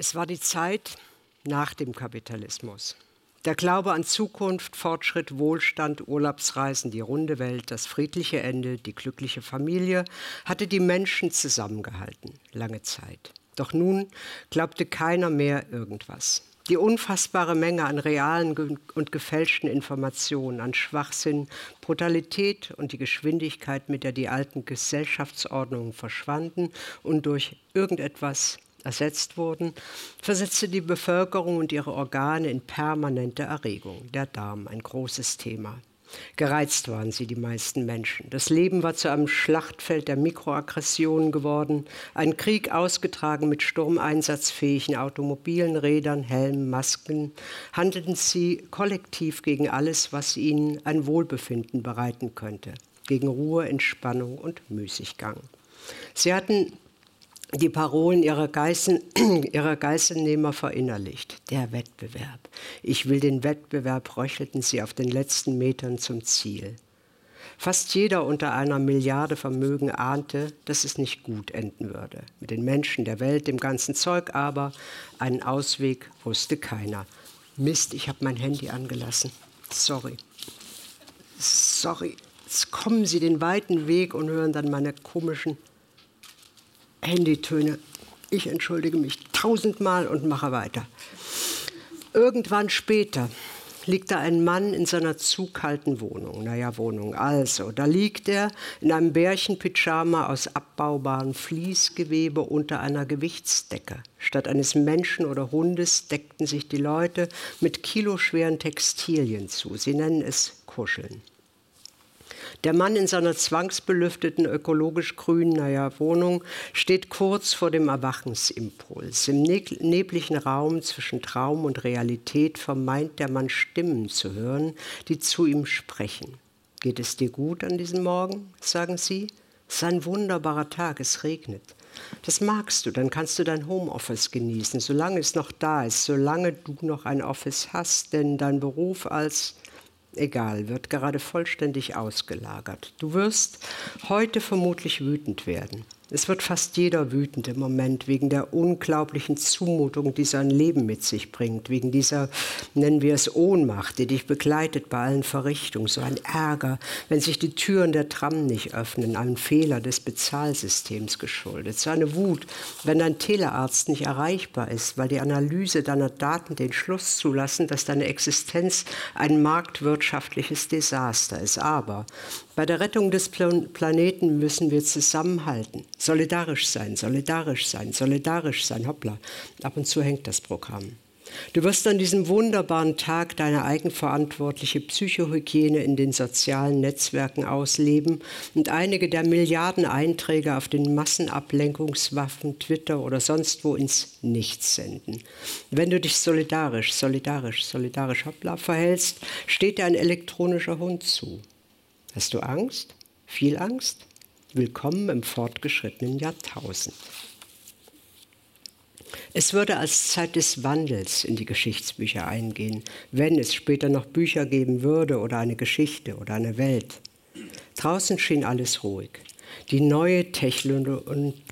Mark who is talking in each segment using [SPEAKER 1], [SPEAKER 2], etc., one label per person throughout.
[SPEAKER 1] Es war die Zeit nach dem Kapitalismus. Der Glaube an Zukunft, Fortschritt, Wohlstand, Urlaubsreisen, die runde Welt, das friedliche Ende, die glückliche Familie hatte die Menschen zusammengehalten, lange Zeit. Doch nun glaubte keiner mehr irgendwas. Die unfassbare Menge an realen und gefälschten Informationen, an Schwachsinn, Brutalität und die Geschwindigkeit, mit der die alten Gesellschaftsordnungen verschwanden und durch irgendetwas ersetzt wurden, versetzte die Bevölkerung und ihre Organe in permanente Erregung. Der Darm, ein großes Thema. Gereizt waren sie, die meisten Menschen. Das Leben war zu einem Schlachtfeld der Mikroaggressionen geworden, ein Krieg ausgetragen mit sturmeinsatzfähigen Automobilen, Rädern, Helmen, Masken, handelten sie kollektiv gegen alles, was ihnen ein Wohlbefinden bereiten könnte, gegen Ruhe, Entspannung und Müßiggang. Sie hatten die Parolen ihrer, Geißen, ihrer Geiselnehmer verinnerlicht. Der Wettbewerb. Ich will den Wettbewerb, röchelten sie auf den letzten Metern zum Ziel. Fast jeder unter einer Milliarde Vermögen ahnte, dass es nicht gut enden würde. Mit den Menschen der Welt, dem ganzen Zeug aber, einen Ausweg wusste keiner. Mist, ich habe mein Handy angelassen. Sorry. Sorry. Jetzt kommen Sie den weiten Weg und hören dann meine komischen Handytöne. Ich entschuldige mich tausendmal und mache weiter. Irgendwann später liegt da ein Mann in seiner zu kalten Wohnung. Naja, Wohnung. Also, da liegt er in einem Bärchenpyjama aus abbaubarem Fließgewebe unter einer Gewichtsdecke. Statt eines Menschen oder Hundes deckten sich die Leute mit kiloschweren Textilien zu. Sie nennen es Kuscheln. Der Mann in seiner zwangsbelüfteten, ökologisch grünen naja, Wohnung steht kurz vor dem Erwachensimpuls. Im neblichen Raum zwischen Traum und Realität vermeint der Mann Stimmen zu hören, die zu ihm sprechen. Geht es dir gut an diesem Morgen? sagen sie. Es ist ein wunderbarer Tag, es regnet. Das magst du, dann kannst du dein Homeoffice genießen, solange es noch da ist, solange du noch ein Office hast, denn dein Beruf als egal, wird gerade vollständig ausgelagert. Du wirst heute vermutlich wütend werden. Es wird fast jeder wütend im Moment wegen der unglaublichen Zumutung, die sein Leben mit sich bringt, wegen dieser, nennen wir es, Ohnmacht, die dich begleitet bei allen Verrichtungen, so ein Ärger, wenn sich die Türen der Tram nicht öffnen, ein Fehler des Bezahlsystems geschuldet, so eine Wut, wenn dein Telearzt nicht erreichbar ist, weil die Analyse deiner Daten den Schluss zulassen, dass deine Existenz ein marktwirtschaftliches Desaster ist. Aber bei der Rettung des Planeten müssen wir zusammenhalten. Solidarisch sein, solidarisch sein, solidarisch sein. Hoppla, ab und zu hängt das Programm. Du wirst an diesem wunderbaren Tag deine eigenverantwortliche Psychohygiene in den sozialen Netzwerken ausleben und einige der Milliarden Einträge auf den Massenablenkungswaffen, Twitter oder sonst wo ins Nichts senden. Wenn du dich solidarisch, solidarisch, solidarisch hoppla verhältst, steht dir ein elektronischer Hund zu. Hast du Angst? Viel Angst? Willkommen im fortgeschrittenen Jahrtausend. Es würde als Zeit des Wandels in die Geschichtsbücher eingehen, wenn es später noch Bücher geben würde oder eine Geschichte oder eine Welt. Draußen schien alles ruhig. Die neue Technologie,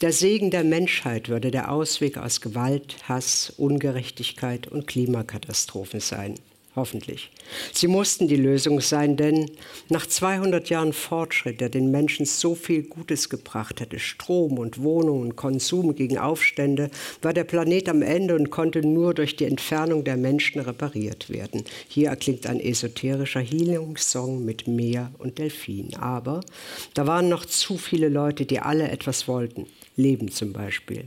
[SPEAKER 1] der Segen der Menschheit würde der Ausweg aus Gewalt, Hass, Ungerechtigkeit und Klimakatastrophen sein. Hoffentlich. Sie mussten die Lösung sein, denn nach 200 Jahren Fortschritt, der den Menschen so viel Gutes gebracht hätte, Strom und Wohnung und Konsum gegen Aufstände, war der Planet am Ende und konnte nur durch die Entfernung der Menschen repariert werden. Hier erklingt ein esoterischer Healing-Song mit Meer und Delfin. Aber da waren noch zu viele Leute, die alle etwas wollten. Leben zum Beispiel.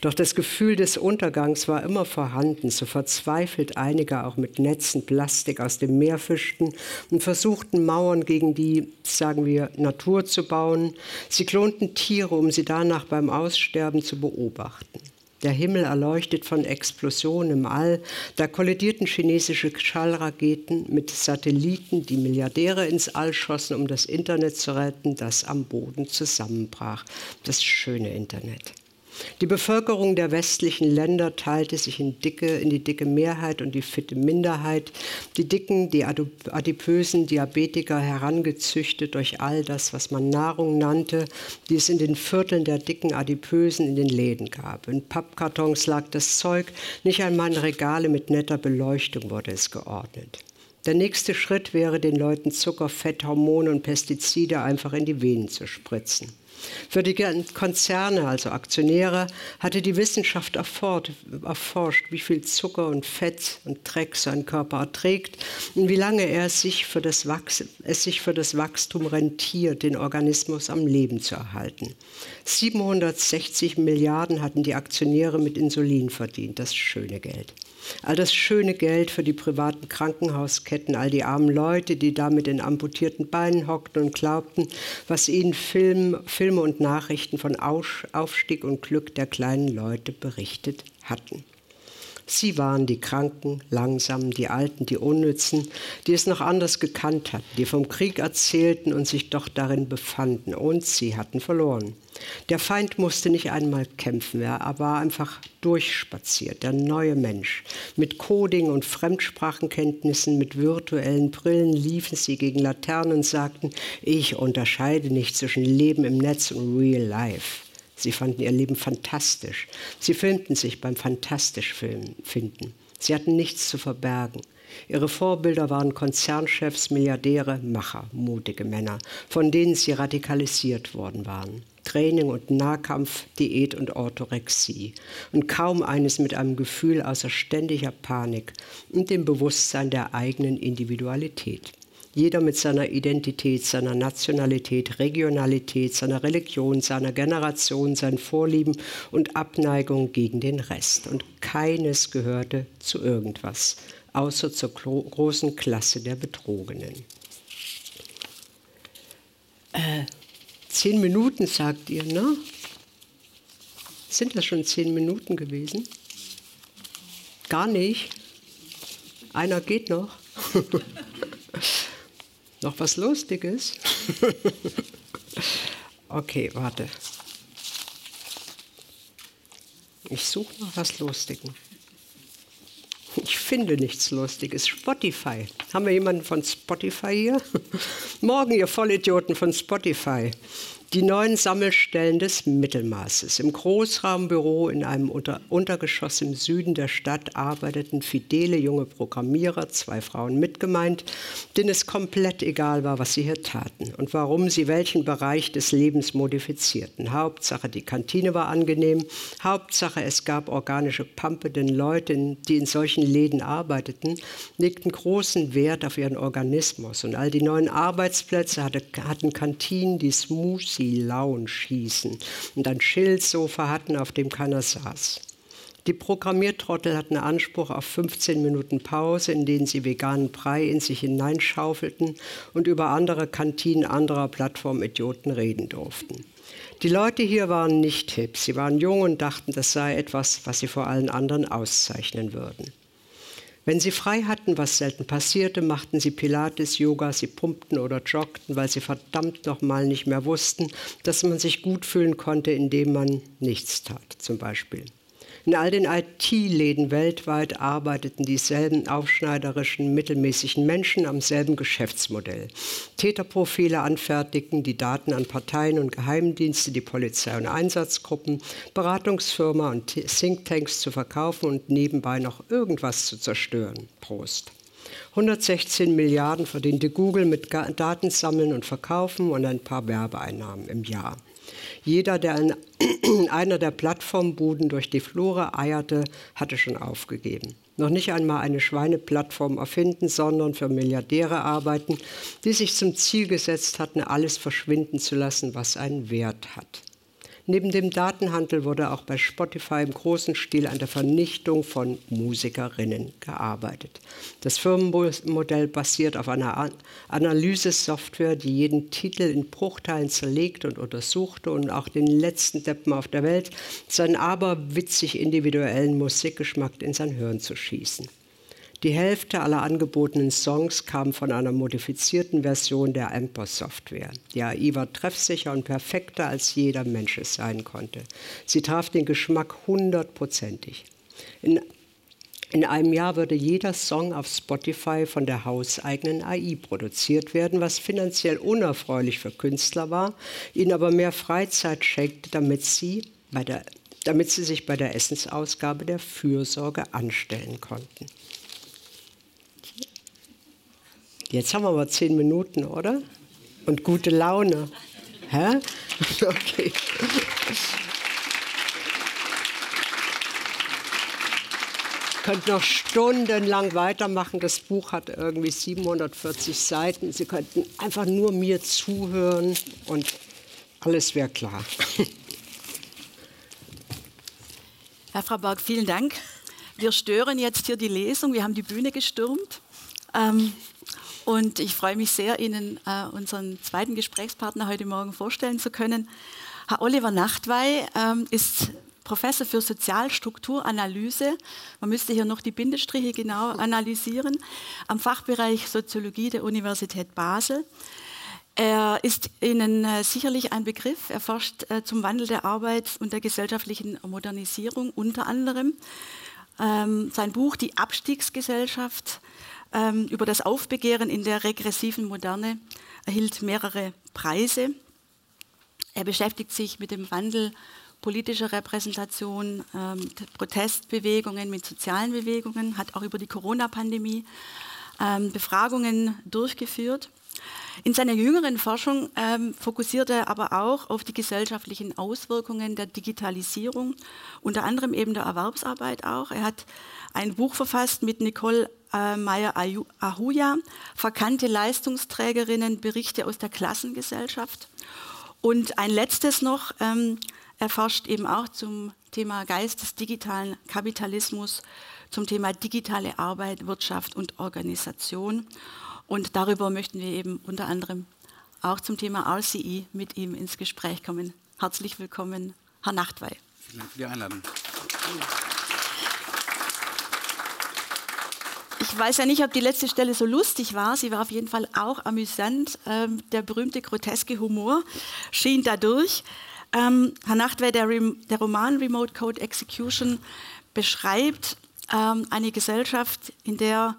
[SPEAKER 1] Doch das Gefühl des Untergangs war immer vorhanden, so verzweifelt einige auch mit Netzen Plastik aus dem Meer fischten und versuchten Mauern gegen die, sagen wir, Natur zu bauen. Sie klonten Tiere, um sie danach beim Aussterben zu beobachten. Der Himmel erleuchtet von Explosionen im All. Da kollidierten chinesische Schallraketen mit Satelliten, die Milliardäre ins All schossen, um das Internet zu retten, das am Boden zusammenbrach. Das schöne Internet. Die Bevölkerung der westlichen Länder teilte sich in, dicke, in die dicke Mehrheit und die fitte Minderheit. Die Dicken, die adipösen Diabetiker herangezüchtet durch all das, was man Nahrung nannte, die es in den Vierteln der dicken Adipösen in den Läden gab. In Pappkartons lag das Zeug, nicht einmal in Regale mit netter Beleuchtung wurde es geordnet. Der nächste Schritt wäre, den Leuten Zucker, Fett, Hormone und Pestizide einfach in die Venen zu spritzen. Für die Konzerne, also Aktionäre, hatte die Wissenschaft erforscht, wie viel Zucker und Fett und Dreck sein Körper erträgt und wie lange er sich für das es sich für das Wachstum rentiert, den Organismus am Leben zu erhalten. 760 Milliarden hatten die Aktionäre mit Insulin verdient, das schöne Geld. All das schöne Geld für die privaten Krankenhausketten, all die armen Leute, die da mit den amputierten Beinen hockten und glaubten, was ihnen Film, Filme und Nachrichten von Aufstieg und Glück der kleinen Leute berichtet hatten. Sie waren die Kranken, Langsamen, die Alten, die Unnützen, die es noch anders gekannt hatten, die vom Krieg erzählten und sich doch darin befanden. Und sie hatten verloren. Der Feind musste nicht einmal kämpfen, er war einfach durchspaziert, der neue Mensch. Mit Coding und Fremdsprachenkenntnissen, mit virtuellen Brillen liefen sie gegen Laternen und sagten, ich unterscheide nicht zwischen Leben im Netz und Real Life. Sie fanden ihr Leben fantastisch. Sie filmten sich beim fantastisch finden. Sie hatten nichts zu verbergen. Ihre Vorbilder waren Konzernchefs, Milliardäre, Macher, mutige Männer, von denen sie radikalisiert worden waren. Training und Nahkampf, Diät und Orthorexie. Und kaum eines mit einem Gefühl außer ständiger Panik und dem Bewusstsein der eigenen Individualität. Jeder mit seiner Identität, seiner Nationalität, Regionalität, seiner Religion, seiner Generation, seinen Vorlieben und Abneigung gegen den Rest. Und keines gehörte zu irgendwas, außer zur großen Klasse der Betrogenen. Äh, zehn Minuten, sagt ihr, ne? Sind das schon zehn Minuten gewesen? Gar nicht. Einer geht noch. Noch was Lustiges? okay, warte. Ich suche noch was Lustiges. Ich finde nichts Lustiges. Spotify. Haben wir jemanden von Spotify hier? Morgen, ihr Vollidioten von Spotify die neuen Sammelstellen des Mittelmaßes. Im Großraumbüro in einem Unter Untergeschoss im Süden der Stadt arbeiteten fidele junge Programmierer, zwei Frauen mitgemeint, denen es komplett egal war, was sie hier taten und warum sie welchen Bereich des Lebens modifizierten. Hauptsache, die Kantine war angenehm, Hauptsache, es gab organische Pampe, denn Leute, die in solchen Läden arbeiteten, legten großen Wert auf ihren Organismus und all die neuen Arbeitsplätze hatte, hatten Kantinen, die Smooths Lucy Lounge hießen und ein Schildsofa hatten, auf dem keiner saß. Die Programmiertrottel hatten Anspruch auf 15 Minuten Pause, in denen sie veganen Brei in sich hineinschaufelten und über andere Kantinen anderer Plattformidioten reden durften. Die Leute hier waren nicht hip, sie waren jung und dachten, das sei etwas, was sie vor allen anderen auszeichnen würden. Wenn sie frei hatten, was selten passierte, machten sie Pilates, Yoga, sie pumpten oder joggten, weil sie verdammt nochmal nicht mehr wussten, dass man sich gut fühlen konnte, indem man nichts tat, zum Beispiel. In all den IT-Läden weltweit arbeiteten dieselben aufschneiderischen, mittelmäßigen Menschen am selben Geschäftsmodell. Täterprofile anfertigten, die Daten an Parteien und Geheimdienste, die Polizei und Einsatzgruppen, Beratungsfirma und Thinktanks zu verkaufen und nebenbei noch irgendwas zu zerstören. Prost. 116 Milliarden verdiente Google mit Datensammeln und Verkaufen und ein paar Werbeeinnahmen im Jahr. Jeder, der in einer der Plattformbuden durch die Flure eierte, hatte schon aufgegeben. Noch nicht einmal eine Schweineplattform erfinden, sondern für Milliardäre arbeiten, die sich zum Ziel gesetzt hatten, alles verschwinden zu lassen, was einen Wert hat. Neben dem Datenhandel wurde auch bei Spotify im großen Stil an der Vernichtung von Musikerinnen gearbeitet. Das Firmenmodell basiert auf einer Analysesoftware, die jeden Titel in Bruchteilen zerlegt und untersuchte und auch den letzten Deppen auf der Welt seinen aberwitzig individuellen Musikgeschmack in sein Hirn zu schießen. Die Hälfte aller angebotenen Songs kam von einer modifizierten Version der Amper-Software. Die AI war treffsicher und perfekter, als jeder Mensch es sein konnte. Sie traf den Geschmack hundertprozentig. In in einem Jahr würde jeder Song auf Spotify von der hauseigenen AI produziert werden, was finanziell unerfreulich für Künstler war, ihnen aber mehr Freizeit schenkte, damit sie, bei der, damit sie sich bei der Essensausgabe der Fürsorge anstellen konnten. Jetzt haben wir aber zehn Minuten, oder? Und gute Laune. Hä? Okay. könnten noch stundenlang weitermachen. Das Buch hat irgendwie 740 Seiten. Sie könnten einfach nur mir zuhören und alles wäre klar.
[SPEAKER 2] Herr Frau Berg, vielen Dank. Wir stören jetzt hier die Lesung. Wir haben die Bühne gestürmt. Ähm, und ich freue mich sehr, Ihnen äh, unseren zweiten Gesprächspartner heute Morgen vorstellen zu können. Herr Oliver Nachtwey ähm, ist Professor für Sozialstrukturanalyse. Man müsste hier noch die Bindestriche genau analysieren. Am Fachbereich Soziologie der Universität Basel. Er ist Ihnen äh, sicherlich ein Begriff. Er forscht äh, zum Wandel der Arbeit und der gesellschaftlichen Modernisierung unter anderem. Ähm, sein Buch Die Abstiegsgesellschaft ähm, über das Aufbegehren in der regressiven Moderne erhielt mehrere Preise. Er beschäftigt sich mit dem Wandel politischer Repräsentation, ähm, Protestbewegungen mit sozialen Bewegungen, hat auch über die Corona-Pandemie ähm, Befragungen durchgeführt. In seiner jüngeren Forschung ähm, fokussiert er aber auch auf die gesellschaftlichen Auswirkungen der Digitalisierung, unter anderem eben der Erwerbsarbeit auch. Er hat ein Buch verfasst mit Nicole äh, Meyer-Ahuja, Verkannte Leistungsträgerinnen, Berichte aus der Klassengesellschaft. Und ein letztes noch, ähm, er forscht eben auch zum Thema Geist des digitalen Kapitalismus, zum Thema digitale Arbeit, Wirtschaft und Organisation. Und darüber möchten wir eben unter anderem auch zum Thema RCE mit ihm ins Gespräch kommen. Herzlich willkommen, Herr Nachtwey.
[SPEAKER 3] Vielen Dank für die Einladung.
[SPEAKER 2] Ich weiß ja nicht, ob die letzte Stelle so lustig war. Sie war auf jeden Fall auch amüsant. Ähm, der berühmte groteske Humor schien dadurch. Ähm, Herr Nachtwey, der, der, Roman Remote Code Execution beschreibt ähm, eine Gesellschaft, in der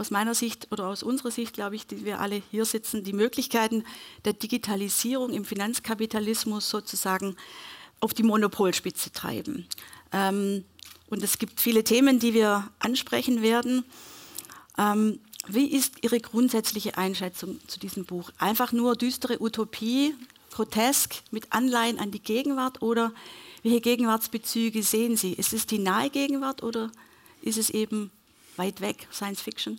[SPEAKER 2] aus meiner Sicht oder aus unserer Sicht, glaube ich, die wir alle hier sitzen, die Möglichkeiten der Digitalisierung im Finanzkapitalismus sozusagen auf die Monopolspitze treiben. Ähm, und es gibt viele Themen, die wir ansprechen werden. Ähm, wie ist Ihre grundsätzliche Einschätzung zu diesem Buch? Einfach nur düstere Utopie, grotesk mit Anleihen an die Gegenwart oder welche Gegenwartsbezüge sehen Sie? Ist es die nahe Gegenwart oder ist es eben weit weg, Science Fiction?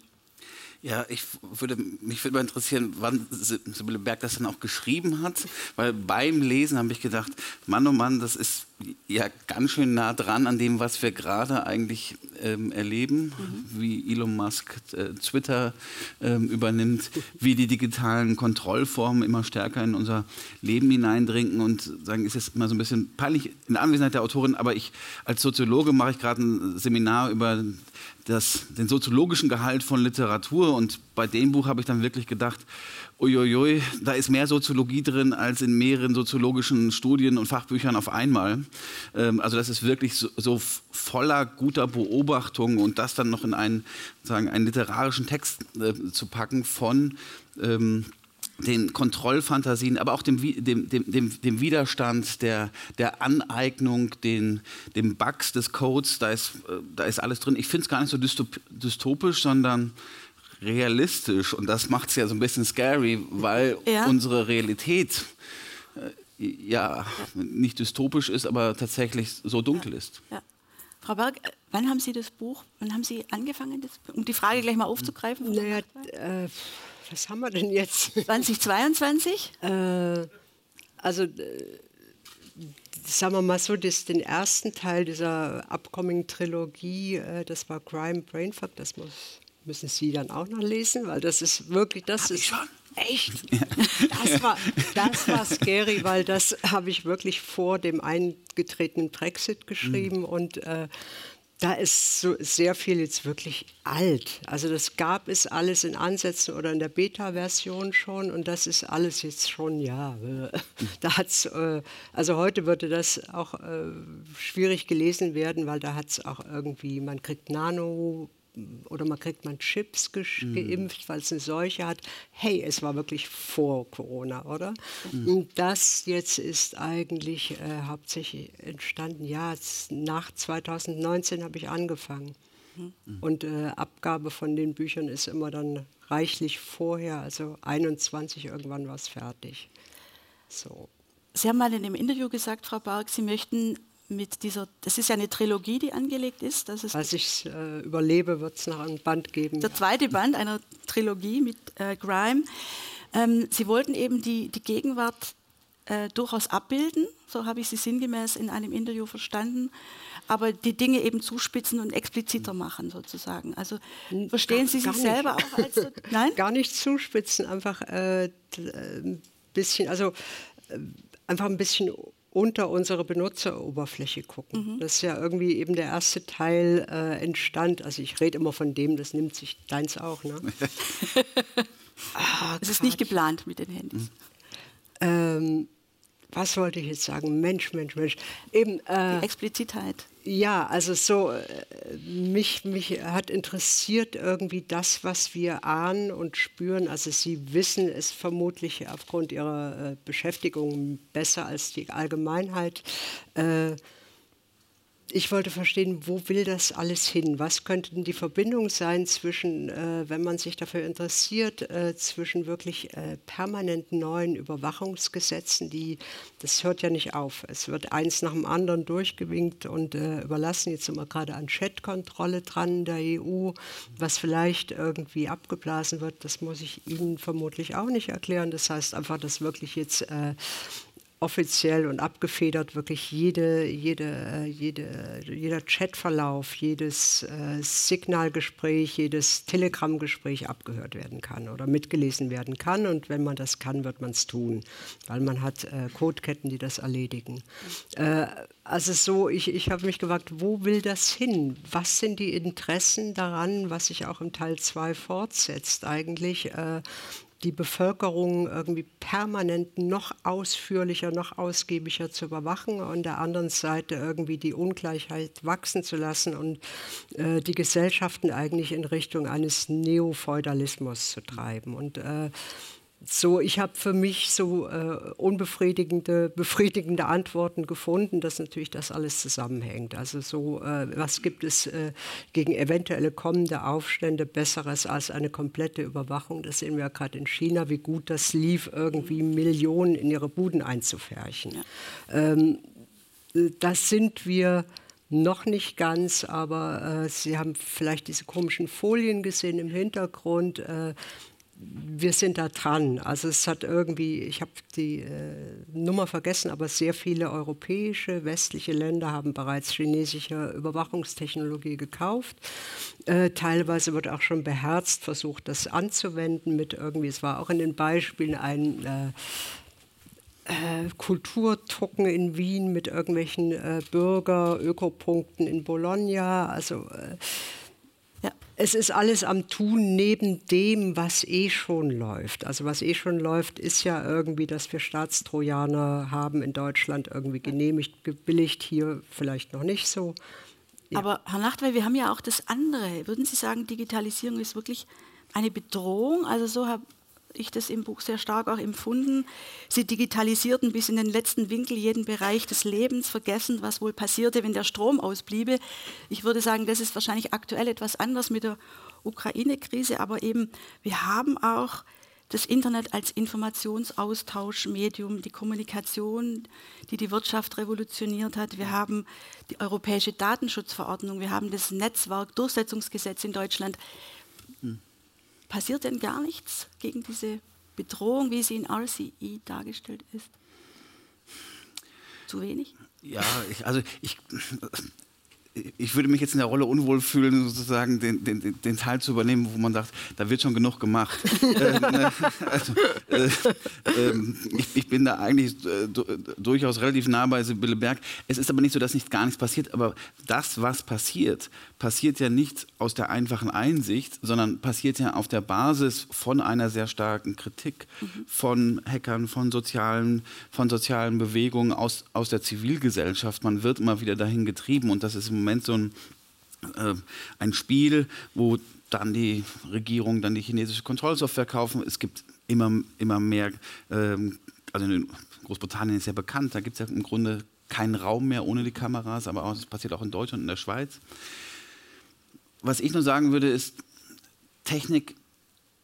[SPEAKER 3] Ja, ich würde mich würde mal interessieren, wann Sibylle Berg das dann auch geschrieben hat, weil beim Lesen habe ich gedacht, Mann oh Mann, das ist ja ganz schön nah dran an dem, was wir gerade eigentlich ähm, erleben, mhm. wie Elon Musk äh, Twitter ähm, übernimmt, wie die digitalen Kontrollformen immer stärker in unser Leben hineindringen und sagen, ist jetzt immer so ein bisschen peinlich in Anwesenheit der Autorin, aber ich als Soziologe mache ich gerade ein Seminar über das, den soziologischen Gehalt von Literatur und bei dem Buch habe ich dann wirklich gedacht, uiuiui, da ist mehr Soziologie drin als in mehreren soziologischen Studien und Fachbüchern auf einmal. Ähm, also das ist wirklich so, voller guter Beobachtungen und das dann noch in einen, sagen, einen literarischen Text äh, zu packen von ähm, den Kontrollfantasien, aber auch dem, dem, dem, dem Widerstand, der, der Aneignung, den, dem Bugs des Codes, da ist, äh, da ist alles drin. Ich finde es gar nicht so dystopisch, sondern realistisch. Und das macht es ja so ein bisschen scary, weil ja. unsere Realität äh, ja nicht dystopisch ist, aber tatsächlich so dunkel
[SPEAKER 2] ja.
[SPEAKER 3] ist.
[SPEAKER 2] Ja. Frau Berg, äh, wann haben Sie das Buch, wann haben Sie angefangen, das, um die Frage gleich mal aufzugreifen?
[SPEAKER 1] Naja, äh, was haben wir denn jetzt?
[SPEAKER 2] 2022?
[SPEAKER 1] äh, also, äh, sagen wir mal so, das, den ersten Teil dieser Upcoming-Trilogie, äh, das war Crime Brainfuck, das muss, müssen Sie dann auch noch lesen, weil das ist wirklich, das
[SPEAKER 3] Hab
[SPEAKER 1] ist...
[SPEAKER 3] Ich schon.
[SPEAKER 1] Echt? Das war, das war scary, weil das habe ich wirklich vor dem eingetretenen Brexit geschrieben mhm. und äh, da ist so sehr viel jetzt wirklich alt. Also das gab es alles in Ansätzen oder in der Beta-Version schon und das ist alles jetzt schon, ja, äh, da hat's, äh, also heute würde das auch äh, schwierig gelesen werden, weil da hat es auch irgendwie, man kriegt Nano oder man kriegt man Chips ge mhm. geimpft, weil es eine Seuche hat. Hey, es war wirklich vor Corona, oder? Mhm. Und das jetzt ist eigentlich äh, hauptsächlich entstanden, ja, nach 2019 habe ich angefangen. Mhm. Und äh, Abgabe von den Büchern ist immer dann reichlich vorher, also 21 irgendwann war es fertig. So.
[SPEAKER 2] Sie haben mal in dem Interview gesagt, Frau Barg, Sie möchten mit dieser, das ist ja eine Trilogie, die angelegt ist. Das ist
[SPEAKER 1] Als ich es äh, überlebe, wird es noch ein Band geben.
[SPEAKER 2] Der zweite Band einer Trilogie mit äh, Grime. Ähm, Sie wollten eben die, die Gegenwart äh, durchaus abbilden, so habe ich Sie sinngemäß in einem Interview verstanden, aber die Dinge eben zuspitzen und expliziter machen sozusagen. Also verstehen Sie sich selber auch als... So,
[SPEAKER 1] nein? Gar nicht zuspitzen, einfach äh, ein bisschen, also äh, einfach ein bisschen unter unsere Benutzeroberfläche gucken. Mhm. Das ist ja irgendwie eben der erste Teil äh, entstand. Also ich rede immer von dem, das nimmt sich deins auch, ne?
[SPEAKER 2] ah, es ist nicht geplant mit den Handys. Mhm.
[SPEAKER 1] Ähm, was wollte ich jetzt sagen? Mensch, Mensch, Mensch.
[SPEAKER 2] Eben, äh, Die Explizitheit.
[SPEAKER 1] Ja, also so, äh, mich, mich hat interessiert irgendwie das, was wir ahnen und spüren. Also Sie wissen es vermutlich aufgrund Ihrer äh, Beschäftigung besser als die Allgemeinheit. Äh, ich wollte verstehen, wo will das alles hin? Was könnte denn die Verbindung sein zwischen, äh, wenn man sich dafür interessiert, äh, zwischen wirklich äh, permanent neuen Überwachungsgesetzen, die, das hört ja nicht auf. Es wird eins nach dem anderen durchgewinkt und äh, überlassen. Jetzt sind wir gerade an Chatkontrolle dran der EU, was vielleicht irgendwie abgeblasen wird. Das muss ich Ihnen vermutlich auch nicht erklären. Das heißt einfach, dass wirklich jetzt äh, offiziell und abgefedert wirklich jede, jede, äh, jede, jeder Chatverlauf, jedes äh, Signalgespräch, jedes Telegrammgespräch abgehört werden kann oder mitgelesen werden kann. Und wenn man das kann, wird man es tun, weil man hat äh, Codeketten, die das erledigen. Also so, ich, ich habe mich gefragt, wo will das hin? Was sind die Interessen daran, was sich auch im Teil 2 fortsetzt eigentlich? Die Bevölkerung irgendwie permanent noch ausführlicher, noch ausgiebiger zu überwachen und der anderen Seite irgendwie die Ungleichheit wachsen zu lassen und äh, die Gesellschaften eigentlich in Richtung eines Neofeudalismus zu treiben. Und äh, so, ich habe für mich so äh, unbefriedigende, befriedigende Antworten gefunden, dass natürlich das alles zusammenhängt. Also so, äh, was gibt es äh, gegen eventuelle kommende Aufstände Besseres als eine komplette Überwachung? Das sehen wir ja gerade in China, wie gut das lief, irgendwie Millionen in ihre Buden einzufärchen. Ja. Ähm, das sind wir noch nicht ganz, aber äh, Sie haben vielleicht diese komischen Folien gesehen im Hintergrund. Wir sind da dran. Also es hat irgendwie, ich habe die äh, Nummer vergessen, aber sehr viele europäische, westliche Länder haben bereits chinesische Überwachungstechnologie gekauft. Äh, teilweise wird auch schon beherzt versucht, das anzuwenden mit irgendwie, es war auch in den Beispielen ein äh, äh Kulturtucken in Wien mit irgendwelchen äh, Bürger-Ökopunkten in Bologna. Also äh, es ist alles am Tun neben dem, was eh schon läuft. Also was eh schon läuft, ist ja irgendwie, dass wir Staatstrojaner haben in Deutschland irgendwie genehmigt, gebilligt, hier vielleicht noch nicht so.
[SPEAKER 2] Ja. Aber Herr Nachtwey, wir haben ja auch das andere. Würden Sie sagen, Digitalisierung ist wirklich eine Bedrohung? Also so habe ich das im Buch sehr stark auch empfunden. Sie digitalisierten bis in den letzten Winkel jeden Bereich des Lebens, vergessen, was wohl passierte, wenn der Strom ausbliebe. Ich würde sagen, das ist wahrscheinlich aktuell etwas anders mit der Ukraine-Krise, aber eben wir haben auch das Internet als Informationsaustauschmedium, die Kommunikation, die die Wirtschaft revolutioniert hat. Wir haben die europäische Datenschutzverordnung, wir haben das Netzwerkdurchsetzungsgesetz in Deutschland. Passiert denn gar nichts gegen diese Bedrohung, wie sie in RCE dargestellt ist? Zu wenig?
[SPEAKER 3] Ja, ich, also ich, ich würde mich jetzt in der Rolle unwohl fühlen, sozusagen den, den, den Teil zu übernehmen, wo man sagt, da wird schon genug gemacht. ähm, ne, also, äh, äh, ich, ich, bin da eigentlich äh, durchaus relativ nah bei Sibylle Berg. Es ist aber nicht so, dass nicht gar nichts passiert, aber das, was passiert, passiert ja nicht aus der einfachen Einsicht, sondern passiert ja auf der Basis von einer sehr starken Kritik mhm. von Hackern, von sozialen, von sozialen Bewegungen aus, aus der Zivilgesellschaft. Man wird immer wieder dahin getrieben und das ist im Moment so ein, äh, ein Spiel, wo dann die Regierung dann die chinesische Kontrollsoftware kaufen. Es gibt immer, immer mehr, ähm, also in Großbritannien ist ja bekannt, da gibt es ja im Grunde keinen Raum mehr ohne die Kameras, aber es passiert auch in Deutschland und in der Schweiz. Was ich nur sagen würde, ist, Technik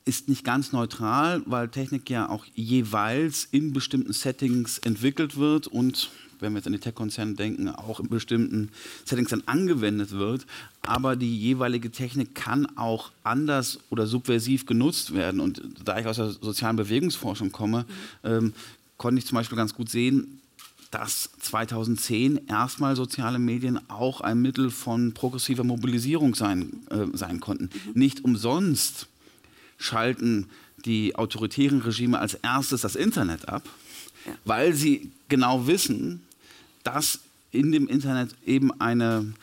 [SPEAKER 3] ist nicht ganz neutral, weil Technik ja auch jeweils in bestimmten Settings entwickelt wird und wenn wir jetzt an die Tech-Konzerne denken, auch in bestimmten Settings dann angewendet wird. Aber die jeweilige Technik kann auch anders oder subversiv genutzt werden. Und da ich aus der sozialen Bewegungsforschung komme, mhm. ähm, konnte ich zum Beispiel ganz gut sehen, dass 2010 erstmal soziale Medien auch ein Mittel von progressiver Mobilisierung sein, äh, sein konnten. Mhm. Nicht umsonst schalten die autoritären Regime als erstes das Internet ab, ja. weil sie genau wissen, dass in dem Internet eben eine,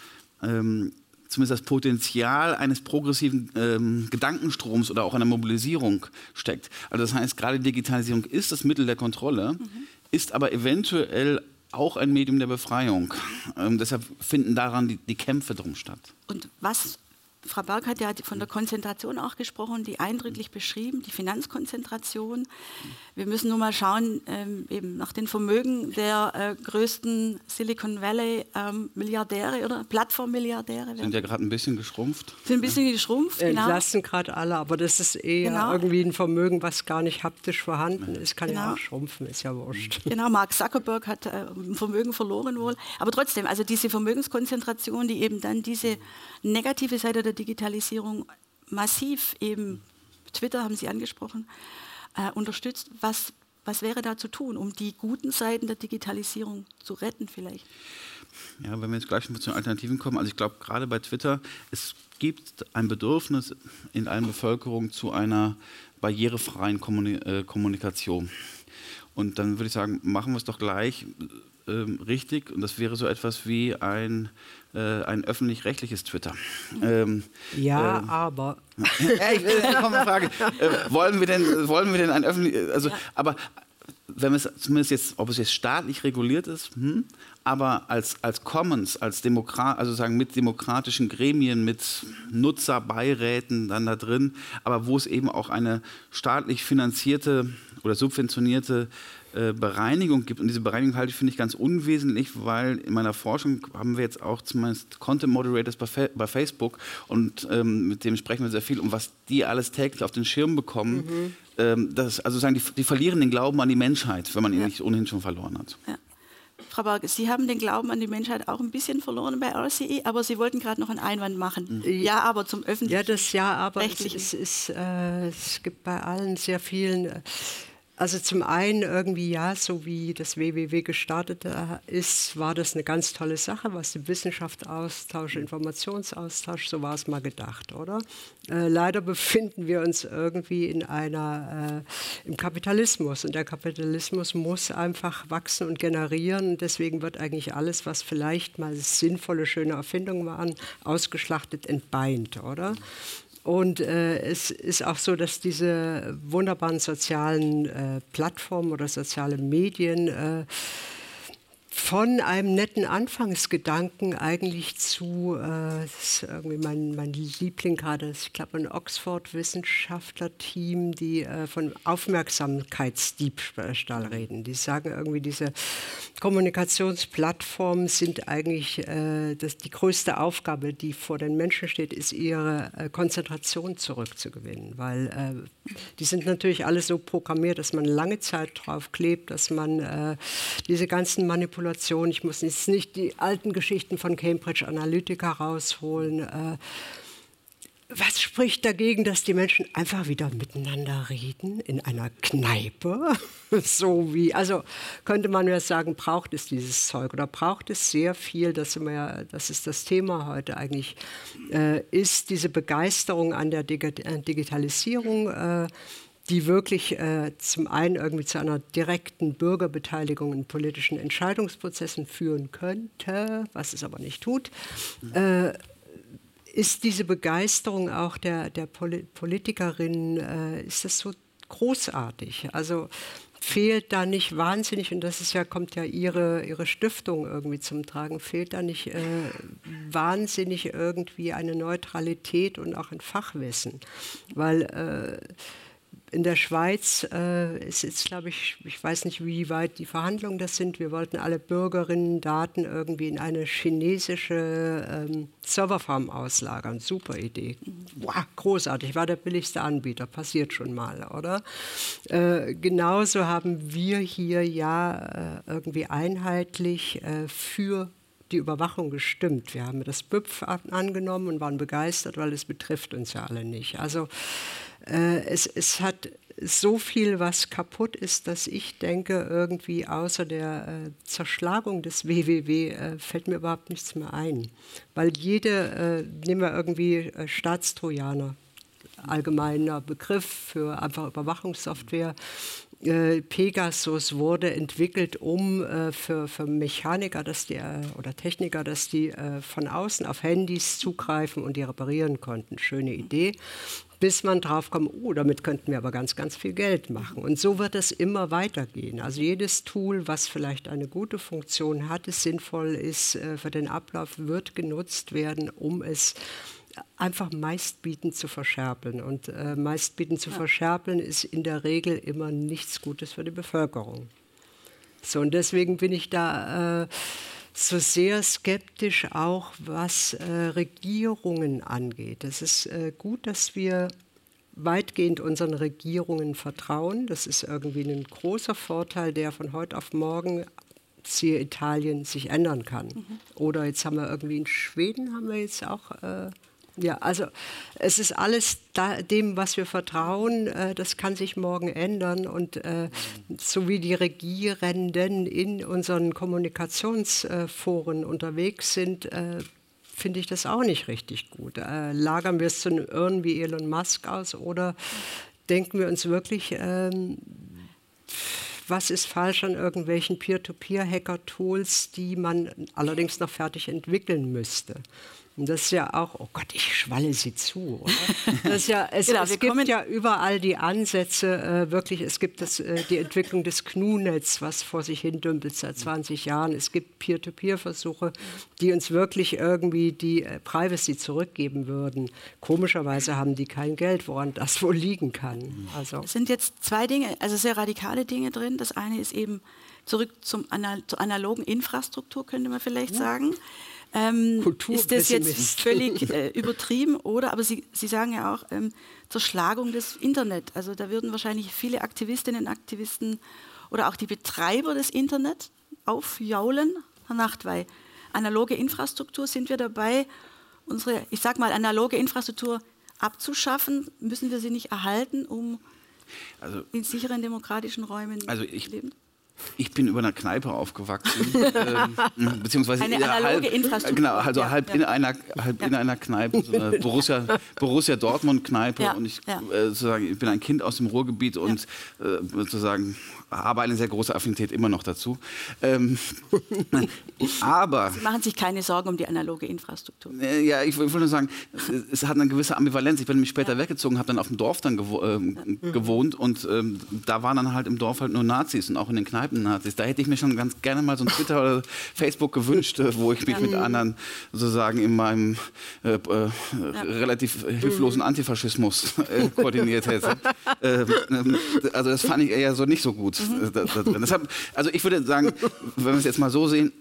[SPEAKER 3] ähm, zumindest das Potenzial eines progressiven ähm, Gedankenstroms oder auch einer Mobilisierung steckt. Also das heißt, gerade Digitalisierung ist das Mittel der Kontrolle. Mhm ist aber eventuell auch ein Medium der Befreiung. Ähm, deshalb finden daran die, die Kämpfe drum statt.
[SPEAKER 2] Und was Frau Berg hat ja von der Konzentration auch gesprochen, die eindrücklich beschrieben, die Finanzkonzentration. Wir müssen nur mal schauen, ähm, eben nach den Vermögen der äh, größten Silicon Valley ähm, Milliardäre oder Plattformmilliardäre.
[SPEAKER 3] Sind ja gerade ein bisschen geschrumpft.
[SPEAKER 2] Sind ein bisschen geschrumpft,
[SPEAKER 1] genau. Entlassen gerade alle, aber das ist eher genau. irgendwie ein Vermögen, was gar nicht haptisch vorhanden ist, kann genau. ja auch schrumpfen, ist ja wurscht.
[SPEAKER 2] Genau, Mark Zuckerberg hat äh, Vermögen verloren wohl. Aber trotzdem, also diese Vermögenskonzentration, die eben dann diese negative Seite der Digitalisierung massiv eben, Twitter haben Sie angesprochen, äh, unterstützt. Was, was wäre da zu tun, um die guten Seiten der Digitalisierung zu retten vielleicht?
[SPEAKER 3] Ja, wenn wir jetzt gleich zu den Alternativen kommen, also ich glaube gerade bei Twitter, es gibt ein Bedürfnis in allen Bevölkerungen zu einer barrierefreien äh, Kommunikation. Und dann würde ich sagen, machen wir es doch gleich ähm, richtig und das wäre so etwas wie ein, äh, ein öffentlich-rechtliches Twitter.
[SPEAKER 1] Ähm, ja, ähm, aber.
[SPEAKER 3] ich, äh, eine Frage. Äh, wollen, wir denn, wollen wir denn ein öffentlich. Also, ja. Aber wenn es zumindest jetzt, ob es jetzt staatlich reguliert ist, hm, aber als, als Commons, als Demokrat, also sagen mit demokratischen Gremien, mit Nutzerbeiräten dann da drin, aber wo es eben auch eine staatlich finanzierte oder subventionierte äh, Bereinigung gibt. Und diese Bereinigung halte ich, finde ich, ganz unwesentlich, weil in meiner Forschung haben wir jetzt auch zumindest Content Moderators bei, Fa bei Facebook und ähm, mit dem sprechen wir sehr viel, um was die alles täglich auf den Schirm bekommen. Mhm. Ähm, das, also sagen, die, die, verlieren den Glauben an die Menschheit, wenn man ihn ja. nicht ohnehin schon verloren hat. Ja.
[SPEAKER 2] Frau Berg, Sie haben den Glauben an die Menschheit auch ein bisschen verloren bei RCE, aber Sie wollten gerade noch einen Einwand machen. Mhm. Ja, aber zum öffentlichen.
[SPEAKER 1] Ja, das Ja, aber es, ist, ist, äh, es gibt bei allen sehr vielen. Äh, also zum einen irgendwie ja, so wie das WWW gestartet ist, war das eine ganz tolle Sache, was den Wissenschaftsaustausch, Informationsaustausch, so war es mal gedacht, oder? Äh, leider befinden wir uns irgendwie in einer, äh, im Kapitalismus und der Kapitalismus muss einfach wachsen und generieren und deswegen wird eigentlich alles, was vielleicht mal sinnvolle, schöne Erfindungen waren, ausgeschlachtet, entbeint, oder? Und äh, es ist auch so, dass diese wunderbaren sozialen äh, Plattformen oder soziale Medien äh, von einem netten Anfangsgedanken eigentlich zu, äh, das ist irgendwie mein, mein Liebling gerade, ich glaube ein Oxford-Wissenschaftler-Team, die äh, von Aufmerksamkeitsdiebstahl reden. Die sagen irgendwie, diese Kommunikationsplattformen sind eigentlich äh, das, die größte Aufgabe, die vor den Menschen steht, ist ihre äh, Konzentration zurückzugewinnen, weil äh, die sind natürlich alle so programmiert, dass man lange Zeit drauf klebt, dass man äh, diese ganzen Manipulationen Manipulation. Ich muss jetzt nicht die alten Geschichten von Cambridge Analytica rausholen. Äh, was spricht dagegen, dass die Menschen einfach wieder miteinander reden in einer Kneipe? so wie, also könnte man ja sagen, braucht es dieses Zeug oder braucht es sehr viel, das, ja, das ist das Thema heute eigentlich, äh, ist diese Begeisterung an der Digitalisierung. Äh, die wirklich äh, zum einen irgendwie zu einer direkten Bürgerbeteiligung in politischen Entscheidungsprozessen führen könnte, was es aber nicht tut. Äh, ist diese Begeisterung auch der, der Poli Politikerinnen, äh, ist das so großartig? Also fehlt da nicht wahnsinnig, und das ist ja, kommt ja ihre, ihre Stiftung irgendwie zum Tragen, fehlt da nicht äh, wahnsinnig irgendwie eine Neutralität und auch ein Fachwissen? Weil äh, in der Schweiz äh, ist jetzt, glaube ich, ich weiß nicht, wie weit die Verhandlungen das sind. Wir wollten alle Bürgerinnen-Daten irgendwie in eine chinesische ähm, Serverfarm auslagern. Super Idee. Wow, großartig. War der billigste Anbieter. Passiert schon mal, oder? Äh, genauso haben wir hier ja äh, irgendwie einheitlich äh, für die Überwachung gestimmt. Wir haben das BÜPF angenommen und waren begeistert, weil es betrifft uns ja alle nicht. Also es, es hat so viel, was kaputt ist, dass ich denke, irgendwie außer der äh, Zerschlagung des WWW äh, fällt mir überhaupt nichts mehr ein. Weil jede, äh, nehmen wir irgendwie äh, Staatstrojaner, allgemeiner Begriff für einfach Überwachungssoftware. Äh, Pegasus wurde entwickelt, um äh, für, für Mechaniker dass die, äh, oder Techniker, dass die äh, von außen auf Handys zugreifen und die reparieren konnten. Schöne Idee bis man drauf kommt, oh, damit könnten wir aber ganz, ganz viel Geld machen. Und so wird es immer weitergehen. Also jedes Tool, was vielleicht eine gute Funktion hat, es sinnvoll ist äh, für den Ablauf, wird genutzt werden, um es einfach meistbietend zu verscherpeln. Und äh, meistbietend zu ja. verscherpeln ist in der Regel immer nichts Gutes für die Bevölkerung. So, und deswegen bin ich da äh, so sehr skeptisch auch, was äh, Regierungen angeht. Es ist äh, gut, dass wir weitgehend unseren Regierungen vertrauen. Das ist irgendwie ein großer Vorteil, der von heute auf morgen siehe Italien sich ändern kann. Mhm. Oder jetzt haben wir irgendwie in Schweden haben wir jetzt auch äh, ja, also es ist alles da, dem, was wir vertrauen, äh, das kann sich morgen ändern. Und äh, so wie die Regierenden in unseren Kommunikationsforen unterwegs sind, äh, finde ich das auch nicht richtig gut. Äh, lagern wir es zu einem Irren wie Elon Musk aus oder denken wir uns wirklich, ähm, was ist falsch an irgendwelchen Peer-to-Peer-Hacker-Tools, die man allerdings noch fertig entwickeln müsste? Und das ist ja auch, oh Gott, ich schwalle sie zu. Oder? Das ist ja, es, genau, es gibt ja überall die Ansätze, äh, wirklich, es gibt das, äh, die Entwicklung des GNU-Netz, was vor sich hin dümpelt seit 20 Jahren. Es gibt Peer-to-Peer-Versuche, die uns wirklich irgendwie die äh, Privacy zurückgeben würden. Komischerweise haben die kein Geld, woran das wohl liegen kann.
[SPEAKER 2] Also. Es sind jetzt zwei Dinge, also sehr radikale Dinge drin. Das eine ist eben zurück zum, zur analogen Infrastruktur, könnte man vielleicht ja. sagen. Ähm, ist das jetzt völlig äh, übertrieben oder, aber Sie, Sie sagen ja auch, ähm, Zerschlagung des Internet. Also da würden wahrscheinlich viele Aktivistinnen und Aktivisten oder auch die Betreiber des Internet aufjaulen, Herr Nachtwey. Analoge Infrastruktur sind wir dabei, unsere, ich sag mal, analoge Infrastruktur abzuschaffen. Müssen wir sie nicht erhalten, um also, in sicheren demokratischen Räumen
[SPEAKER 3] also ich, leben? Ich bin über einer Kneipe aufgewachsen, ähm, beziehungsweise
[SPEAKER 2] eine analoge halb, Infrastruktur.
[SPEAKER 3] Genau, also ja, halb, ja. In, einer, halb ja. in einer Kneipe, so eine Borussia, Borussia Dortmund Kneipe. Und ich, äh, sozusagen, ich bin ein Kind aus dem Ruhrgebiet und äh, sozusagen habe eine sehr große Affinität immer noch dazu. Ähm, aber
[SPEAKER 2] Sie machen sich keine Sorgen um die analoge Infrastruktur.
[SPEAKER 3] Äh, ja, ich, ich wollte nur sagen, es, es, hat eine gewisse Ambivalenz. Ich bin nämlich später weggezogen, habe dann auf dem Dorf dann gewo äh, gewohnt und ähm, da waren dann halt im Dorf halt nur Nazis und auch in den Kneipen Kneipen-Nazis. Da hätte ich mir schon ganz gerne mal so ein Twitter oder Facebook gewünscht, äh, wo ich mich mit anderen sozusagen in meinem äh, äh, relativ hilflosen mhm. Antifaschismus äh, koordiniert hätte. Ähm, ähm, also das fand ich eher so nicht so gut. Mhm. Deshalb, also ich würde sagen, wenn wir es jetzt mal so sehen,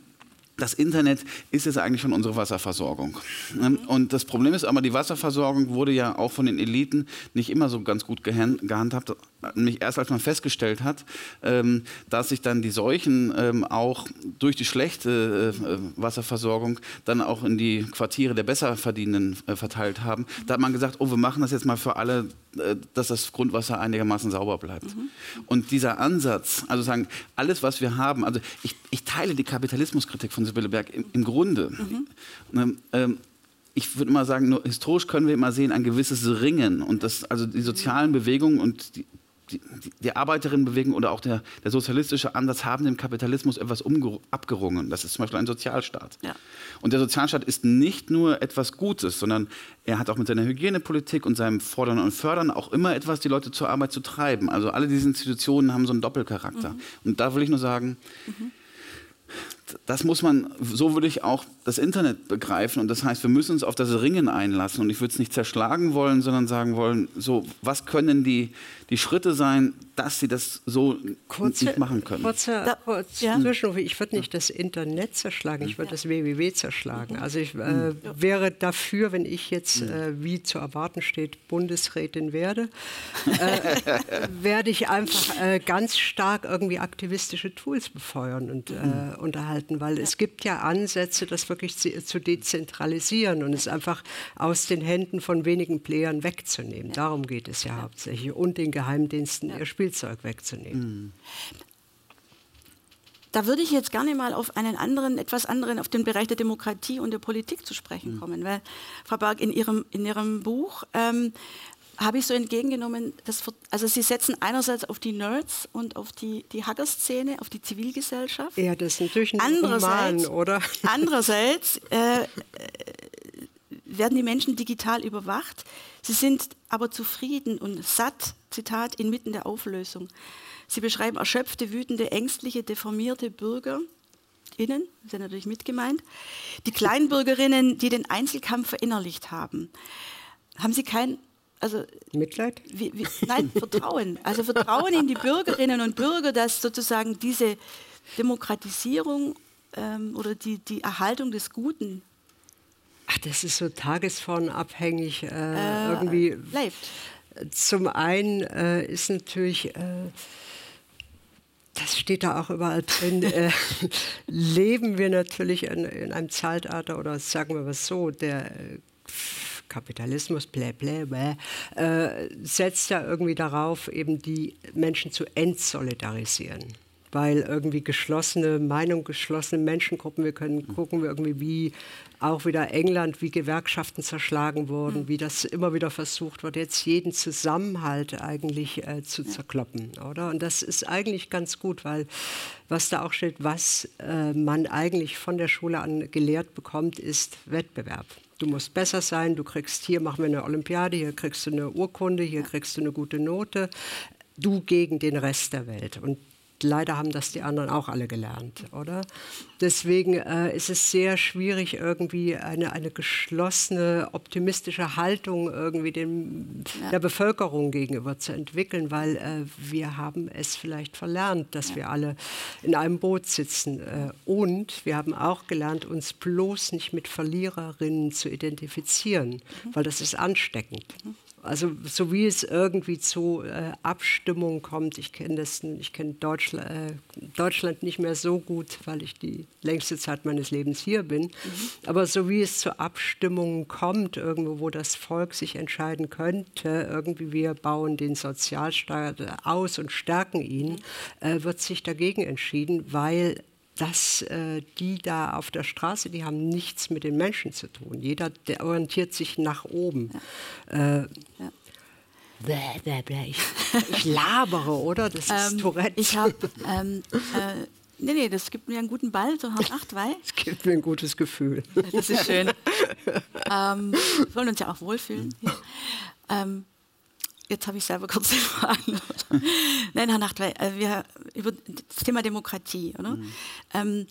[SPEAKER 3] das Internet ist jetzt eigentlich schon unsere Wasserversorgung. Mhm. Und das Problem ist aber, die Wasserversorgung wurde ja auch von den Eliten nicht immer so ganz gut gehandhabt. Nämlich erst als man festgestellt hat, ähm, dass sich dann die Seuchen ähm, auch durch die schlechte äh, Wasserversorgung dann auch in die Quartiere der Besserverdienenden äh, verteilt haben, da hat man gesagt, oh, wir machen das jetzt mal für alle, äh, dass das Grundwasser einigermaßen sauber bleibt. Mhm. Und dieser Ansatz, also sagen, alles, was wir haben, also ich, ich teile die Kapitalismuskritik von Sibylle Berg im, im Grunde. Mhm. Ähm, ähm, ich würde mal sagen, nur historisch können wir immer sehen, ein gewisses Ringen und das, also die sozialen Bewegungen und die, die, die Arbeiterinnenbewegung oder auch der, der, sozialistische Ansatz haben dem Kapitalismus etwas abgerungen. Das ist zum Beispiel ein Sozialstaat. Ja. Und der Sozialstaat ist nicht nur etwas Gutes, sondern er hat auch mit seiner Hygienepolitik und seinem Fordern und Fördern auch immer etwas, die Leute zur Arbeit zu treiben. Also alle diese Institutionen haben so einen Doppelcharakter. Mhm. Und da will ich nur sagen, mhm das muss man, so würde ich auch das Internet begreifen. Und das heißt, wir müssen uns auf das Ringen einlassen. Und ich würde es nicht zerschlagen wollen, sondern sagen wollen, so, was können die, die Schritte sein, dass sie das so kurze, nicht machen können?
[SPEAKER 1] Kurzer, kurz ja. Ich würde nicht das Internet zerschlagen, ich würde ja. das www zerschlagen. Also ich äh, mhm. wäre dafür, wenn ich jetzt, mhm. äh, wie zu erwarten steht, Bundesrätin werde, äh, werde ich einfach äh, ganz stark irgendwie aktivistische Tools befeuern und äh, unterhalten, weil es gibt ja Ansätze, das wirklich zu, zu, dezentralisieren und es einfach aus den Händen von wenigen Playern wegzunehmen. Darum geht es ja hauptsächlich und den Geheimdiensten ihr Spielzeug wegzunehmen. Mhm.
[SPEAKER 2] Da würde ich jetzt gerne mal auf einen anderen, etwas anderen, auf den Bereich der Demokratie und der Politik zu sprechen mhm. kommen, weil Frau Berg in Ihrem, in Ihrem Buch ähm, habe ich so entgegengenommen, dass, also Sie setzen einerseits auf die Nerds und auf die, die Hacker-Szene, auf die Zivilgesellschaft.
[SPEAKER 1] Ja, das ist natürlich ein andererseits, Roman, oder?
[SPEAKER 2] Andererseits äh, werden die Menschen digital überwacht. Sie sind aber zufrieden und satt, Zitat, inmitten der Auflösung. Sie beschreiben erschöpfte, wütende, ängstliche, deformierte Bürger. Innen, sind natürlich mitgemeint. Die Kleinbürgerinnen, die den Einzelkampf verinnerlicht haben. Haben Sie kein also
[SPEAKER 1] Mitleid?
[SPEAKER 2] Wie, wie, nein, Vertrauen. Also Vertrauen in die Bürgerinnen und Bürger, dass sozusagen diese Demokratisierung ähm, oder die, die Erhaltung des Guten.
[SPEAKER 1] Ach, das ist so tagesformabhängig äh, äh, irgendwie.
[SPEAKER 2] Bleibt.
[SPEAKER 1] Zum einen äh, ist natürlich äh, das steht da auch überall drin, äh, leben wir natürlich in, in, einem Zeitalter oder sagen wir mal so, der äh, Kapitalismus, blä, blä, blä, äh, setzt ja irgendwie darauf, eben die Menschen zu entsolidarisieren weil irgendwie geschlossene Meinung, geschlossene Menschengruppen, wir können gucken, irgendwie wie auch wieder England, wie Gewerkschaften zerschlagen wurden, mhm. wie das immer wieder versucht wird, jetzt jeden Zusammenhalt eigentlich äh, zu zerkloppen, oder? Und das ist eigentlich ganz gut, weil was da auch steht, was äh, man eigentlich von der Schule an gelehrt bekommt, ist Wettbewerb du musst besser sein, du kriegst hier, machen wir eine Olympiade, hier kriegst du eine Urkunde, hier kriegst du eine gute Note. Du gegen den Rest der Welt. Und leider haben das die anderen auch alle gelernt, oder? Deswegen äh, ist es sehr schwierig, irgendwie eine, eine geschlossene, optimistische Haltung irgendwie dem, ja. der Bevölkerung gegenüber zu entwickeln, weil äh, wir haben es vielleicht verlernt, dass ja. wir alle in einem Boot sitzen. Äh, und wir haben auch gelernt, uns bloß nicht mit Verliererinnen zu identifizieren, mhm. weil das ist ansteckend. Mhm. Also so wie es irgendwie zu äh, Abstimmungen kommt, ich kenne das, ich kenne Deutschland, äh, Deutschland nicht mehr so gut, weil ich die längste Zeit meines Lebens hier bin. Mhm. Aber so wie es zu Abstimmungen kommt, irgendwo, wo das Volk sich entscheiden könnte, irgendwie wir bauen den Sozialstaat aus und stärken ihn, mhm. äh, wird sich dagegen entschieden, weil dass äh, die da auf der Straße, die haben nichts mit den Menschen zu tun. Jeder der orientiert sich nach oben. Ja. Äh, ja. Bläh, bläh, bläh. Ich, ich, labere, oder? Das ist ähm,
[SPEAKER 2] Tourette. Ich habe, ähm, äh, nee, nee, das gibt mir einen guten Ball, so halb acht, weil.
[SPEAKER 1] Es gibt mir ein gutes Gefühl.
[SPEAKER 2] Das ist schön. ähm, wir wollen uns ja auch wohlfühlen. Ähm, Jetzt habe ich selber kurz den Fragen. Nein, Herr Nachtwey, äh, wir über das Thema Demokratie, oder? Mhm. Ähm,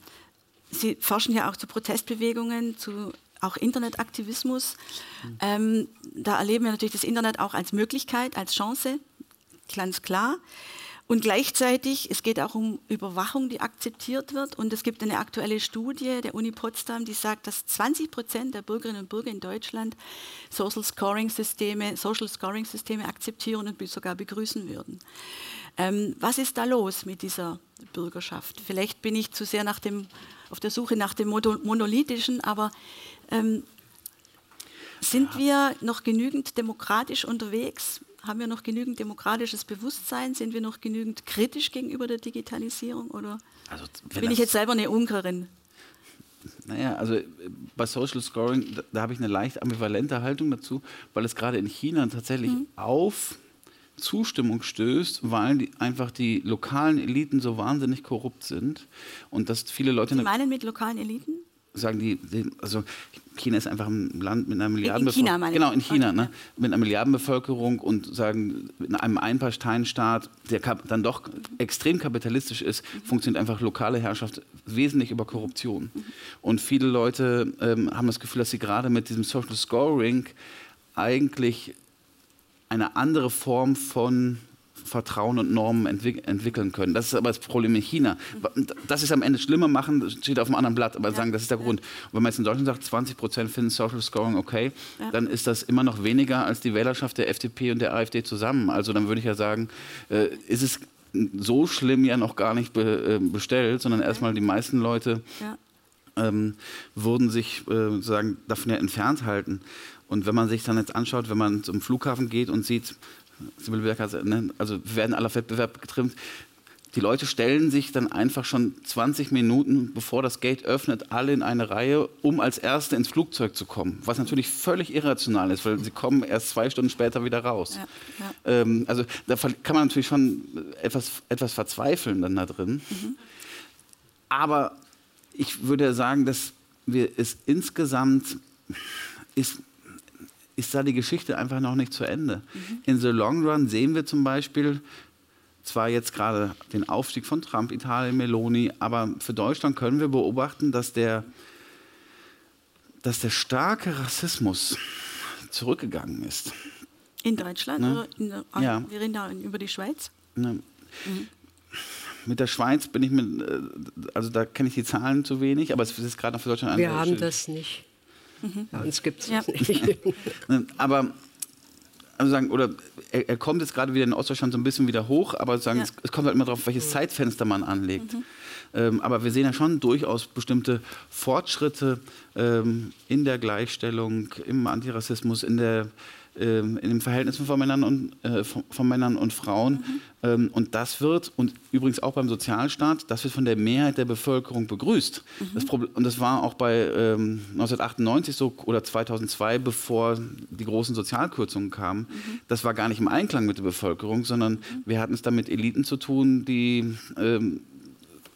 [SPEAKER 2] Sie forschen ja auch zu Protestbewegungen, zu auch Internetaktivismus. Mhm. Ähm, da erleben wir natürlich das Internet auch als Möglichkeit, als Chance, ganz klar. Und gleichzeitig, es geht auch um Überwachung, die akzeptiert wird. Und es gibt eine aktuelle Studie der Uni Potsdam, die sagt, dass 20 Prozent der Bürgerinnen und Bürger in Deutschland Social Scoring Systeme, Social Scoring Systeme akzeptieren und sogar begrüßen würden. Ähm, was ist da los mit dieser Bürgerschaft? Vielleicht bin ich zu sehr nach dem, auf der Suche nach dem Monolithischen, aber ähm, sind wir noch genügend demokratisch unterwegs? Haben wir noch genügend demokratisches Bewusstsein? Sind wir noch genügend kritisch gegenüber der Digitalisierung? Oder also, bin ich jetzt selber eine Ungarin?
[SPEAKER 3] Naja, also bei Social Scoring, da, da habe ich eine leicht ambivalente Haltung dazu, weil es gerade in China tatsächlich mhm. auf Zustimmung stößt, weil die, einfach die lokalen Eliten so wahnsinnig korrupt sind und dass viele Leute...
[SPEAKER 2] Sie meinen mit lokalen Eliten?
[SPEAKER 3] Sagen die, also China ist einfach ein Land mit einer Milliardenbevölkerung. In China, Genau, in China, okay. ne? mit einer Milliardenbevölkerung und sagen, in einem Einparteienstaat, der dann doch extrem kapitalistisch ist, mhm. funktioniert einfach lokale Herrschaft wesentlich über Korruption. Mhm. Und viele Leute ähm, haben das Gefühl, dass sie gerade mit diesem Social Scoring eigentlich eine andere Form von Vertrauen und Normen entwick entwickeln können. Das ist aber das Problem in China. Das ist am Ende schlimmer machen, steht auf einem anderen Blatt, aber ja. sagen, das ist der Grund. Und wenn man jetzt in Deutschland sagt, 20 Prozent finden Social Scoring okay, ja. dann ist das immer noch weniger als die Wählerschaft der FDP und der AfD zusammen. Also dann würde ich ja sagen, äh, ist es so schlimm ja noch gar nicht be äh, bestellt, sondern erstmal die meisten Leute ja. ähm, würden sich äh, sagen, davon ja entfernt halten. Und wenn man sich dann jetzt anschaut, wenn man zum Flughafen geht und sieht, ne, also wir werden aller Wettbewerb getrimmt, die Leute stellen sich dann einfach schon 20 Minuten, bevor das Gate öffnet, alle in eine Reihe, um als Erste ins Flugzeug zu kommen. Was natürlich völlig irrational ist, weil sie kommen erst zwei Stunden später wieder raus. Ja, ja. Ähm, also da kann man natürlich schon etwas, etwas verzweifeln dann da drin. Mhm. Aber ich würde sagen, dass wir es insgesamt ist ist da die Geschichte einfach noch nicht zu Ende. Mhm. In the long run sehen wir zum Beispiel zwar jetzt gerade den Aufstieg von Trump, Italien, Meloni, aber für Deutschland können wir beobachten, dass der, dass der starke Rassismus zurückgegangen ist.
[SPEAKER 2] In Deutschland ne? oder in der, ja. wir reden da über die Schweiz? Ne?
[SPEAKER 3] Mhm. Mit der Schweiz bin ich mit, äh, also da kenne ich die Zahlen zu wenig, aber es ist gerade noch für Deutschland
[SPEAKER 1] ein Wir haben das nicht. Mhm. Bei uns gibt es ja. nicht.
[SPEAKER 3] aber also sagen, oder er, er, kommt jetzt gerade wieder in Ostdeutschland so ein bisschen wieder hoch, aber sagen, ja. es, es, kommt halt immer darauf, welches mhm. Zeitfenster man anlegt. Mhm. Ähm, aber wir sehen ja schon durchaus bestimmte Fortschritte ähm, in der Gleichstellung, im Antirassismus, in der ähm, in dem Verhältnis von Männern und, äh, von, von, Männern und Frauen. Mhm. Ähm, und das wird, und übrigens auch beim Sozialstaat, das wird von der Mehrheit der Bevölkerung begrüßt. Mhm. Das und das war auch bei ähm, 1998 so oder 2002, bevor die großen Sozialkürzungen kamen. Mhm. Das war gar nicht im Einklang mit der Bevölkerung, sondern mhm. wir hatten es da mit Eliten zu tun, die ähm,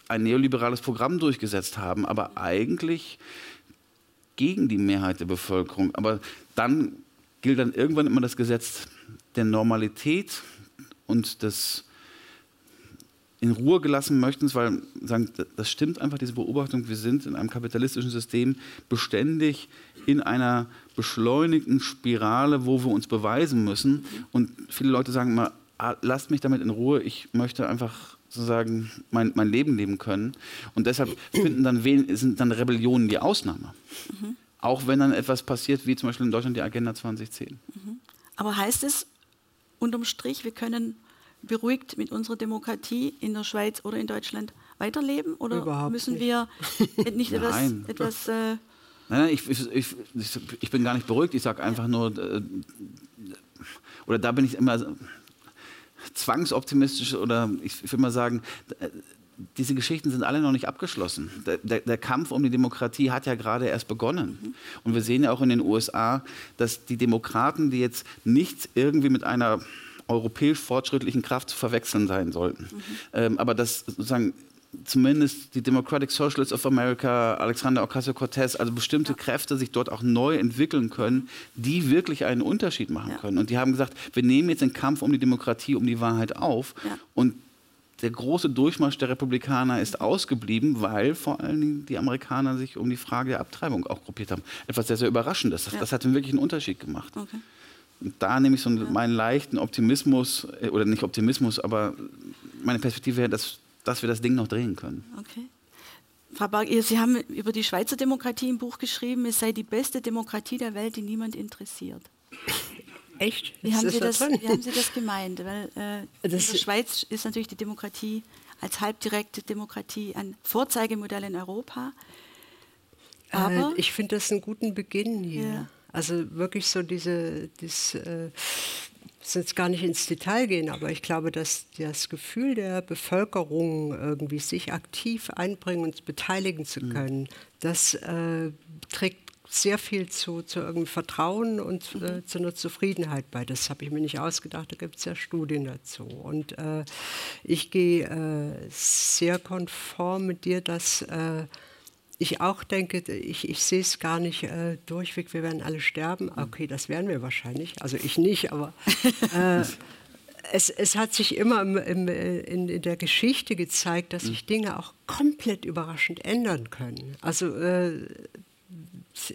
[SPEAKER 3] ein neoliberales Programm durchgesetzt haben, aber eigentlich gegen die Mehrheit der Bevölkerung. Aber dann gilt dann irgendwann immer das Gesetz der Normalität und des in Ruhe gelassen möchten, weil sagen, das stimmt einfach, diese Beobachtung, wir sind in einem kapitalistischen System beständig in einer beschleunigten Spirale, wo wir uns beweisen müssen. Und viele Leute sagen immer, ah, lasst mich damit in Ruhe, ich möchte einfach sozusagen mein, mein Leben leben können. Und deshalb finden dann, sind dann Rebellionen die Ausnahme. Mhm. Auch wenn dann etwas passiert, wie zum Beispiel in Deutschland die Agenda 2010. Mhm.
[SPEAKER 2] Aber heißt es unterm Strich, wir können beruhigt mit unserer Demokratie in der Schweiz oder in Deutschland weiterleben? Oder Überhaupt müssen nicht. wir nicht etwas. etwas äh
[SPEAKER 3] nein, nein, ich, ich, ich, ich, bin gar nicht beruhigt. Ich sage einfach nur, äh, oder da bin ich immer zwangsoptimistisch oder ich, ich will mal sagen, diese Geschichten sind alle noch nicht abgeschlossen. Der, der, der, Kampf um die Demokratie hat ja gerade erst begonnen. Und wir sehen ja auch in den USA, dass die Demokraten, die jetzt nicht irgendwie mit einer europäisch fortschrittlichen Kraft zu verwechseln sein sollten, mhm. ähm, aber dass sozusagen zumindest die Democratic Socialists of America, Alexander Ocasio-Cortez, also bestimmte ja. Kräfte sich dort auch neu entwickeln können, die wirklich einen Unterschied machen ja. können. Und die haben gesagt, wir nehmen jetzt den Kampf um die Demokratie, um die Wahrheit auf ja. und der große Durchmarsch der Republikaner ist ausgeblieben, weil vor allen Dingen die Amerikaner sich um die Frage der Abtreibung auch gruppiert haben. Etwas sehr, sehr Überraschendes. Das, ja. das hat wirklich einen Unterschied gemacht. Okay. Und da nehme ich so meinen leichten Optimismus, äh, oder nicht Optimismus, aber meine Perspektive her, dass, dass wir das Ding noch drehen können.
[SPEAKER 2] Okay. Frau Barg, Sie haben über die Schweizer Demokratie ein Buch geschrieben, es sei die beste Demokratie der Welt, die niemand interessiert.
[SPEAKER 1] Echt?
[SPEAKER 2] Wie haben, Sie das, wie haben Sie das gemeint? Weil äh, in der Schweiz ist natürlich die Demokratie als halbdirekte Demokratie ein Vorzeigemodell in Europa.
[SPEAKER 1] Äh, Aber äh, ich finde das einen guten Beginn hier. Ja. Also wirklich so diese, das, äh, jetzt gar nicht ins Detail gehen, aber ich glaube, dass das Gefühl der Bevölkerung irgendwie sich aktiv einbringen und beteiligen zu mhm. können, mhm. das äh, trägt sehr viel zu, zu irgendeinem Vertrauen und äh, zu einer Zufriedenheit bei. Das habe ich mir nicht ausgedacht, da gibt es ja Studien dazu. Und äh, ich gehe äh, sehr konform mit dir, dass äh, ich auch denke, ich, ich sehe es gar nicht äh, durchweg, wir werden alle sterben. Okay, das werden wir wahrscheinlich. Also ich nicht, aber äh, es, es, hat sich immer im, im, in, in, der Geschichte gezeigt, dass sich Dinge auch komplett überraschend ändern können. Also äh,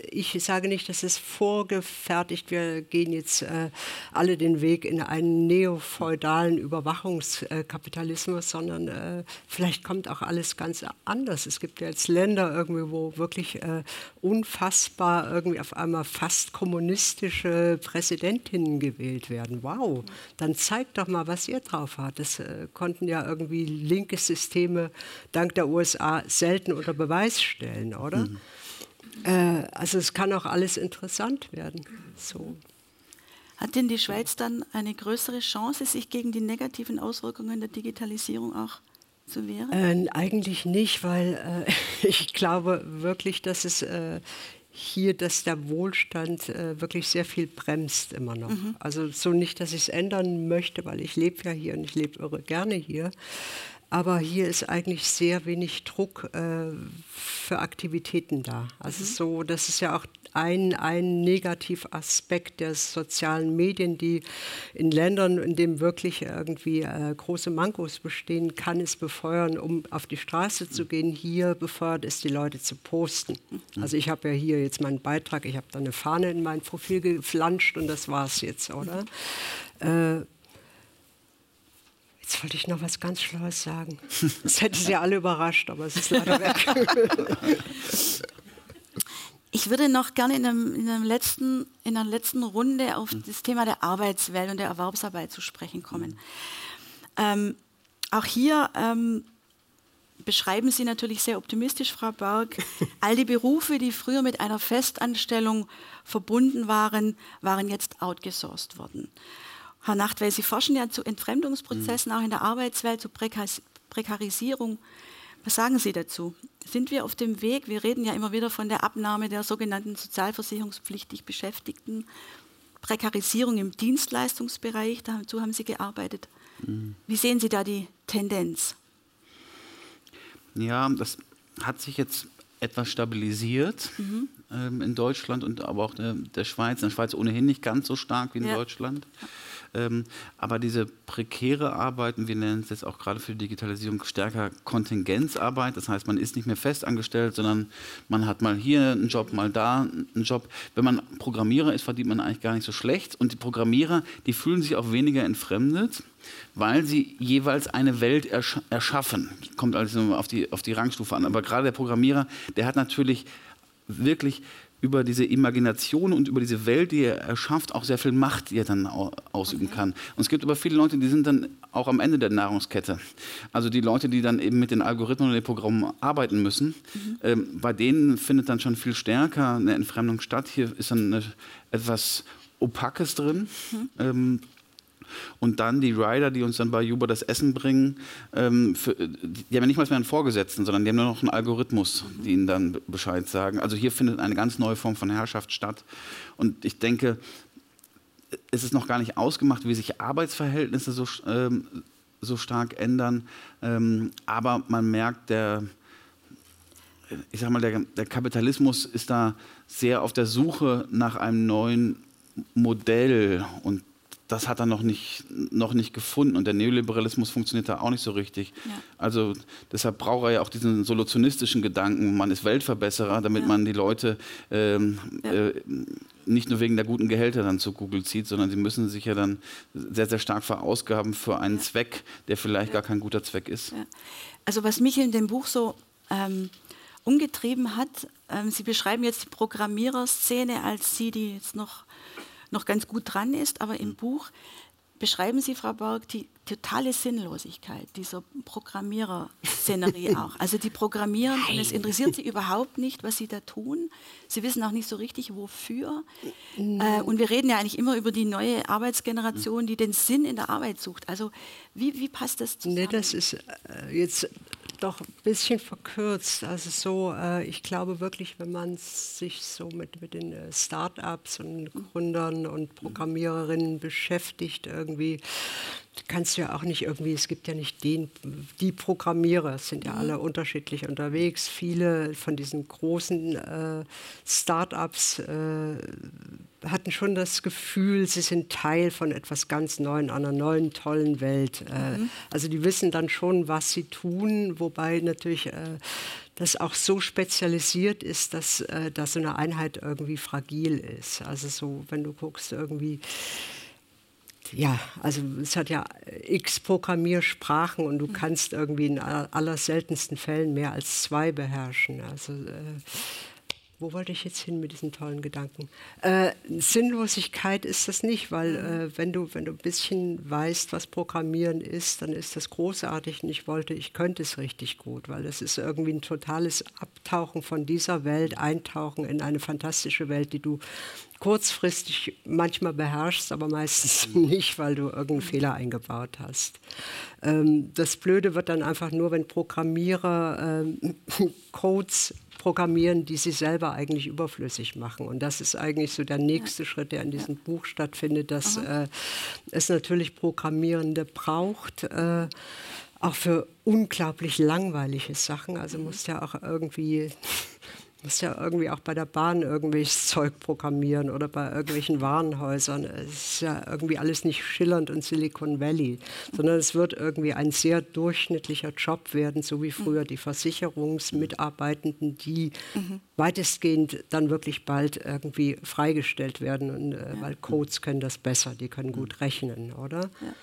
[SPEAKER 1] ich sage nicht, dass es vorgefertigt, wir gehen jetzt äh, alle den Weg in einen neofeudalen Überwachungskapitalismus, sondern äh, vielleicht kommt auch alles ganz anders. Es gibt ja jetzt Länder irgendwie, wo wirklich äh, unfassbar irgendwie auf einmal fast kommunistische Präsidentinnen gewählt werden. Wow, dann zeigt doch mal, was ihr drauf habt. Das äh, konnten ja irgendwie linke Systeme dank der USA selten unter Beweis stellen, oder? Mhm. Äh, also es kann auch alles interessant werden. So.
[SPEAKER 2] Hat denn die Schweiz dann eine größere Chance, sich gegen die negativen Auswirkungen der Digitalisierung auch zu wehren?
[SPEAKER 1] Äh, eigentlich nicht, weil äh, ich glaube wirklich, dass es äh, hier, dass der Wohlstand äh, wirklich sehr viel bremst immer noch. Mhm. Also so nicht, dass ich es ändern möchte, weil ich lebe ja hier und ich lebe irre gerne hier. Aber hier ist eigentlich sehr wenig Druck äh, für Aktivitäten da. Also mhm. so, das ist ja auch ein, ein Negativaspekt der sozialen Medien, die in Ländern, in denen wirklich irgendwie äh, große Mankos bestehen, kann es befeuern, um auf die Straße zu gehen. Hier befeuert es die Leute zu posten. Mhm. Also ich habe ja hier jetzt meinen Beitrag, ich habe da eine Fahne in mein Profil geflanscht und das war es jetzt, oder? Mhm. Äh, Jetzt wollte ich noch was ganz Schlaues sagen. Das hätte sie alle überrascht, aber es ist leider weg.
[SPEAKER 2] Ich würde noch gerne in, einem, in, einem letzten, in einer letzten Runde auf das Thema der Arbeitswelt und der Erwerbsarbeit zu sprechen kommen. Ähm, auch hier ähm, beschreiben Sie natürlich sehr optimistisch, Frau Berg. All die Berufe, die früher mit einer Festanstellung verbunden waren, waren jetzt outgesourced worden. Herr Nacht, weil Sie forschen ja zu Entfremdungsprozessen mhm. auch in der Arbeitswelt, zu Prekar Prekarisierung. Was sagen Sie dazu? Sind wir auf dem Weg? Wir reden ja immer wieder von der Abnahme der sogenannten sozialversicherungspflichtig Beschäftigten, Prekarisierung im Dienstleistungsbereich, dazu haben Sie gearbeitet. Mhm. Wie sehen Sie da die Tendenz?
[SPEAKER 3] Ja, das hat sich jetzt etwas stabilisiert mhm. ähm, in Deutschland und aber auch der, der, Schweiz. In der Schweiz ohnehin nicht ganz so stark wie in ja. Deutschland. Ähm, aber diese prekäre Arbeiten, wir nennen es jetzt auch gerade für die Digitalisierung stärker Kontingenzarbeit, das heißt, man ist nicht mehr festangestellt, sondern man hat mal hier einen Job, mal da einen Job. Wenn man Programmierer ist, verdient man eigentlich gar nicht so schlecht. Und die Programmierer, die fühlen sich auch weniger entfremdet weil sie jeweils eine Welt ersch erschaffen. Kommt also auf die, auf die Rangstufe an. Aber gerade der Programmierer, der hat natürlich wirklich über diese Imagination und über diese Welt, die er erschafft, auch sehr viel Macht, die er dann ausüben okay. kann. Und es gibt aber viele Leute, die sind dann auch am Ende der Nahrungskette. Also die Leute, die dann eben mit den Algorithmen und den Programmen arbeiten müssen, mhm. ähm, bei denen findet dann schon viel stärker eine Entfremdung statt. Hier ist dann eine, etwas Opakes drin. Mhm. Ähm, und dann die Rider, die uns dann bei Uber das Essen bringen, ähm, für, die haben ja nicht mal mehr einen Vorgesetzten, sondern die haben nur noch einen Algorithmus, die ihnen dann Bescheid sagen. Also hier findet eine ganz neue Form von Herrschaft statt. Und ich denke, es ist noch gar nicht ausgemacht, wie sich Arbeitsverhältnisse so, ähm, so stark ändern. Ähm, aber man merkt, der, ich sag mal, der, der Kapitalismus ist da sehr auf der Suche nach einem neuen Modell und das hat er noch nicht, noch nicht gefunden. Und der Neoliberalismus funktioniert da auch nicht so richtig. Ja. Also deshalb braucht er ja auch diesen solutionistischen Gedanken, man ist Weltverbesserer, damit ja. man die Leute ähm, ja. äh, nicht nur wegen der guten Gehälter dann zu Google zieht, sondern sie müssen sich ja dann sehr, sehr stark verausgaben für einen. Zweck, der vielleicht gar kein guter Zweck ist.
[SPEAKER 2] Also was mich in dem Buch so ähm, umgetrieben hat, ähm, Sie beschreiben jetzt die Programmiererszene als sie, die jetzt noch, noch ganz gut dran ist, aber im. Buch beschreiben Sie, Frau Borg, die totale Sinnlosigkeit dieser Programmierer-Szenerie auch. Also die programmieren Nein. und es interessiert sie überhaupt nicht, was sie da tun. Sie wissen auch nicht so richtig, wofür. Äh, und wir reden ja eigentlich immer über die neue Arbeitsgeneration, die den Sinn in der Arbeit sucht. Also wie, wie passt das zusammen?
[SPEAKER 1] Nee, das ist äh, jetzt doch ein bisschen verkürzt. Also so, äh, ich glaube wirklich, wenn man sich so mit, mit den äh, Start-ups und Gründern und Programmiererinnen beschäftigt, irgendwie kannst du ja auch nicht irgendwie, es gibt ja nicht den, die Programmierer, es sind ja alle mhm. unterschiedlich unterwegs. Viele von diesen großen äh, Start-ups äh, hatten schon das Gefühl, sie sind Teil von etwas ganz Neuem, einer neuen, tollen Welt. Äh, mhm. Also die wissen dann schon, was sie tun, wobei natürlich äh, das auch so spezialisiert ist, dass, äh, dass so eine Einheit irgendwie fragil ist. Also so, wenn du guckst, irgendwie ja, also es hat ja x Programmiersprachen und du mhm. kannst irgendwie in aller seltensten Fällen mehr als zwei beherrschen. Also äh, wo wollte ich jetzt hin mit diesen tollen Gedanken? Äh, Sinnlosigkeit ist das nicht, weil äh, wenn, du, wenn du ein bisschen weißt, was Programmieren ist, dann ist das großartig und ich wollte, ich könnte es richtig gut, weil es ist irgendwie ein totales Abtauchen von dieser Welt, Eintauchen in eine fantastische Welt, die du kurzfristig manchmal beherrschst, aber meistens nicht, weil du irgendeinen Fehler eingebaut hast. Ähm, das Blöde wird dann einfach nur, wenn Programmierer ähm, Codes programmieren, die sie selber eigentlich überflüssig machen. Und das ist eigentlich so der nächste ja. Schritt, der in diesem ja. Buch stattfindet, dass äh, es natürlich Programmierende braucht. Äh, auch für unglaublich langweilige Sachen. Also mhm. muss ja auch irgendwie muss ja irgendwie auch bei der Bahn irgendwelches Zeug programmieren oder bei irgendwelchen Warenhäusern. Es ist ja irgendwie alles nicht schillernd und Silicon Valley, sondern es wird irgendwie ein sehr durchschnittlicher Job werden, so wie früher die Versicherungsmitarbeitenden, die mhm. weitestgehend dann wirklich bald irgendwie freigestellt werden, und, äh, ja. weil Codes können das besser, die können gut rechnen, oder? Ja.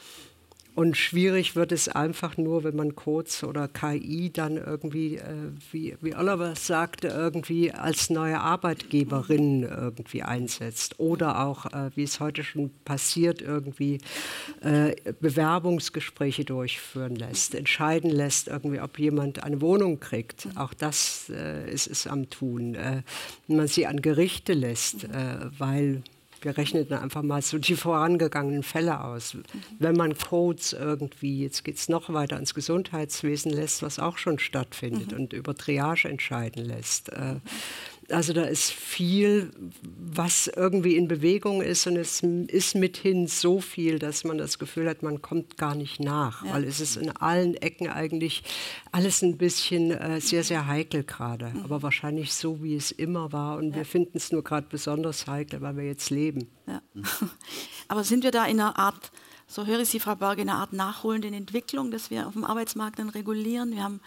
[SPEAKER 1] Und schwierig wird es einfach nur, wenn man Codes oder KI dann irgendwie, äh, wie, wie Oliver sagte, irgendwie als neue Arbeitgeberin irgendwie einsetzt. Oder auch, äh, wie es heute schon passiert, irgendwie äh, Bewerbungsgespräche durchführen lässt, entscheiden lässt, irgendwie, ob jemand eine Wohnung kriegt. Auch das äh, ist es am Tun. Äh, man sie an Gerichte lässt, äh, weil wir rechnen einfach mal so die vorangegangenen Fälle aus. Mhm. Wenn man Codes irgendwie, jetzt geht es noch weiter ins Gesundheitswesen lässt, was auch schon stattfindet mhm. und über Triage entscheiden lässt. Äh, also da ist viel, was irgendwie in Bewegung ist und es ist mithin so viel, dass man das Gefühl hat, man kommt gar nicht nach, ja. weil es ist in allen Ecken eigentlich alles ein bisschen äh, sehr, sehr heikel gerade, mhm. aber wahrscheinlich so, wie es immer war und ja. wir finden es nur gerade besonders heikel, weil wir jetzt leben. Ja.
[SPEAKER 2] Aber sind wir da in einer Art, so höre ich Sie, Frau Berge, in einer Art nachholenden Entwicklung, dass wir auf dem Arbeitsmarkt dann regulieren? Wir haben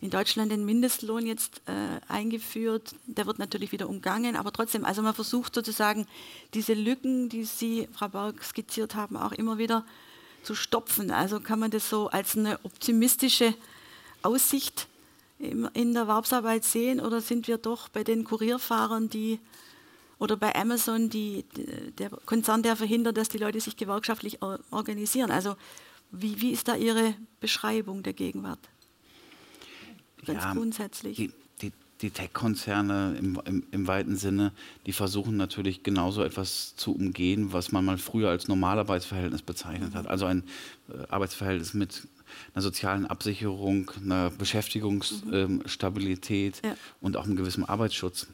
[SPEAKER 2] in Deutschland den Mindestlohn jetzt äh, eingeführt. Der wird natürlich wieder umgangen, aber trotzdem, also man versucht sozusagen diese Lücken, die Sie, Frau Berg, skizziert haben, auch immer wieder zu stopfen. Also kann man das so als eine optimistische Aussicht in der Erwerbsarbeit sehen oder sind wir doch bei den Kurierfahrern, die oder bei Amazon, die, der Konzern, der verhindert, dass die Leute sich gewerkschaftlich organisieren? Also wie, wie ist da Ihre Beschreibung der Gegenwart?
[SPEAKER 3] Ganz ja, grundsätzlich. Die, die, die Tech-Konzerne im, im, im, weiten Sinne, die versuchen natürlich genauso etwas zu umgehen, was man mal früher als Normalarbeitsverhältnis bezeichnet hat. Also ein äh, Arbeitsverhältnis mit einer sozialen Absicherung, einer Beschäftigungsstabilität mhm. ähm, ja. und auch einem gewissen Arbeitsschutz.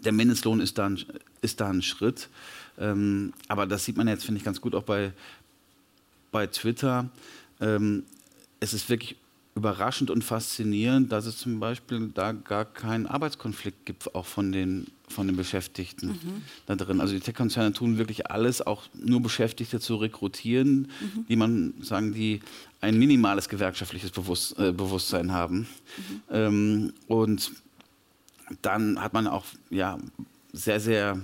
[SPEAKER 3] Der Mindestlohn ist da ein, ist da ein Schritt. Ähm, aber das sieht man jetzt, finde ich, ganz gut auch bei, bei Twitter. Ähm, es ist wirklich überraschend und faszinierend, dass es zum Beispiel da gar keinen Arbeitskonflikt gibt, auch von den, von den Beschäftigten mhm. da drin. Also die Tech-Konzerne tun wirklich alles, auch nur Beschäftigte zu rekrutieren, mhm. die man sagen, die ein minimales gewerkschaftliches Bewusst, äh, Bewusstsein haben. Mhm. Ähm, und dann hat man auch ja, sehr, sehr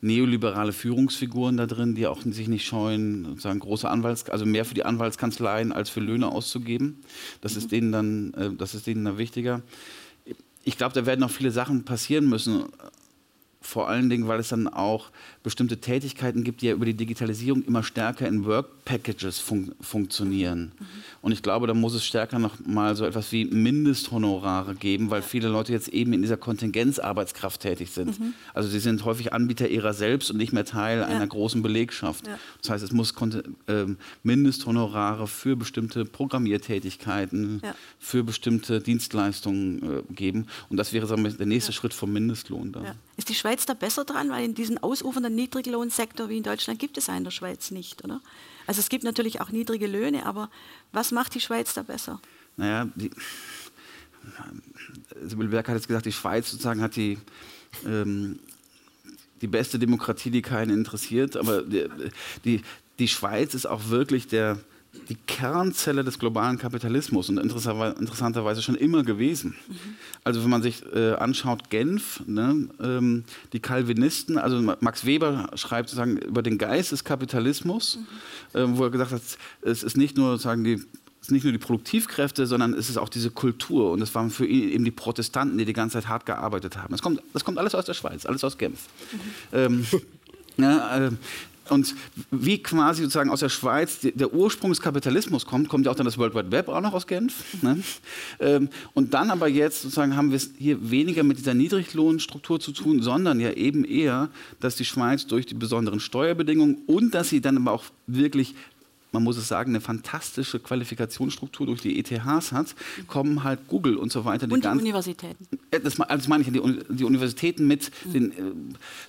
[SPEAKER 3] neoliberale Führungsfiguren da drin, die auch sich nicht scheuen, sozusagen große Anwalts, also mehr für die Anwaltskanzleien als für Löhne auszugeben. Das ist denen dann, äh, das ist denen dann wichtiger. Ich glaube, da werden noch viele Sachen passieren müssen vor allen Dingen, weil es dann auch bestimmte Tätigkeiten gibt, die ja über die Digitalisierung immer stärker in Work Packages fun funktionieren. Mhm. Und ich glaube, da muss es stärker noch mal so etwas wie Mindesthonorare geben, weil viele Leute jetzt eben in dieser Kontingenzarbeitskraft tätig sind. Mhm. Also sie sind häufig Anbieter ihrer selbst und nicht mehr Teil ja. einer großen Belegschaft. Ja. Das heißt, es muss äh, Mindesthonorare für bestimmte Programmiertätigkeiten, ja. für bestimmte Dienstleistungen äh, geben. Und das wäre sagen wir, der nächste Schritt vom Mindestlohn. Da.
[SPEAKER 2] Ist die Schweiz da besser dran? Weil in diesem ausufernden Niedriglohnsektor wie in Deutschland gibt es einen in der Schweiz nicht, oder? Also es gibt natürlich auch niedrige Löhne, aber was macht die Schweiz da besser?
[SPEAKER 3] Naja, die, Sibylle Berg hat jetzt gesagt, die Schweiz sozusagen hat die, ähm, die beste Demokratie, die keinen interessiert, aber die, die, die Schweiz ist auch wirklich der, die Kernzelle des globalen Kapitalismus und interessanterweise schon immer gewesen. Mhm. Also wenn man sich äh, anschaut, Genf, ne, ähm, die Calvinisten, also Max Weber schreibt sozusagen über den Geist des Kapitalismus, mhm. äh, wo er gesagt hat, es ist nicht nur sozusagen die es ist nicht nur die Produktivkräfte, sondern es ist auch diese Kultur. Und das waren für ihn eben die Protestanten, die die ganze Zeit hart gearbeitet haben. Das kommt, das kommt alles aus der Schweiz, alles aus Genf. Mhm. Ähm, ja, äh, und wie quasi sozusagen aus der Schweiz der Ursprung des Kapitalismus kommt, kommt ja auch dann das World Wide Web auch noch aus Genf. Ne? Ähm, und dann aber jetzt sozusagen haben wir es hier weniger mit dieser Niedriglohnstruktur zu tun, sondern ja eben eher, dass die Schweiz durch die besonderen Steuerbedingungen und dass sie dann aber auch wirklich man muss es sagen, eine fantastische Qualifikationsstruktur durch die ETHs hat, kommen halt Google und so weiter.
[SPEAKER 2] Die und die Universitäten.
[SPEAKER 3] Das, also das meine ich, die, die Universitäten mit mhm. den, äh,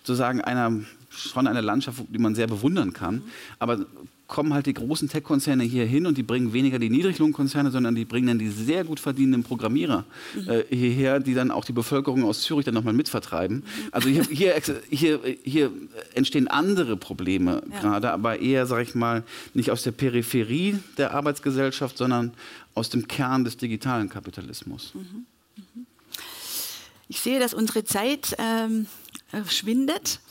[SPEAKER 3] sozusagen einer schon eine Landschaft, die man sehr bewundern kann. Aber kommen halt die großen Tech-Konzerne hier hin und die bringen weniger die Niedriglohnkonzerne, sondern die bringen dann die sehr gut verdienenden Programmierer mhm. äh, hierher, die dann auch die Bevölkerung aus Zürich dann nochmal mitvertreiben. Mhm. Also hier, hier, hier, hier, entstehen andere Probleme ja. gerade, aber eher, sage ich mal, nicht aus der Peripherie der Arbeitsgesellschaft, sondern aus dem Kern des digitalen Kapitalismus. Mhm.
[SPEAKER 2] Ich sehe, dass unsere Zeit ähm, äh, schwindet.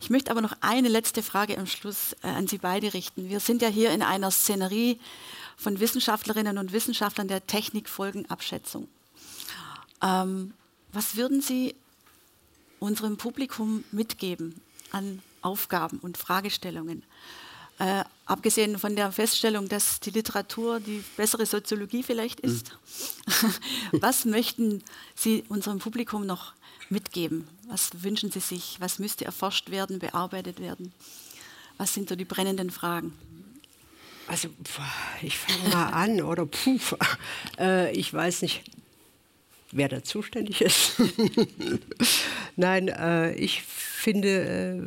[SPEAKER 2] Ich möchte aber noch eine letzte Frage am Schluss äh, an Sie beide richten. Wir sind ja hier in einer Szenerie von Wissenschaftlerinnen und Wissenschaftlern der Technikfolgenabschätzung. Ähm, was würden Sie unserem Publikum mitgeben an Aufgaben und Fragestellungen? Äh, abgesehen von der Feststellung, dass die Literatur die bessere Soziologie vielleicht ist. Mhm. Was möchten Sie unserem Publikum noch mitgeben? Was wünschen Sie sich? Was müsste erforscht werden, bearbeitet werden? Was sind so die brennenden Fragen?
[SPEAKER 1] Also, ich fange mal an, oder puh, äh, ich weiß nicht, wer da zuständig ist. Nein, äh, ich finde, äh,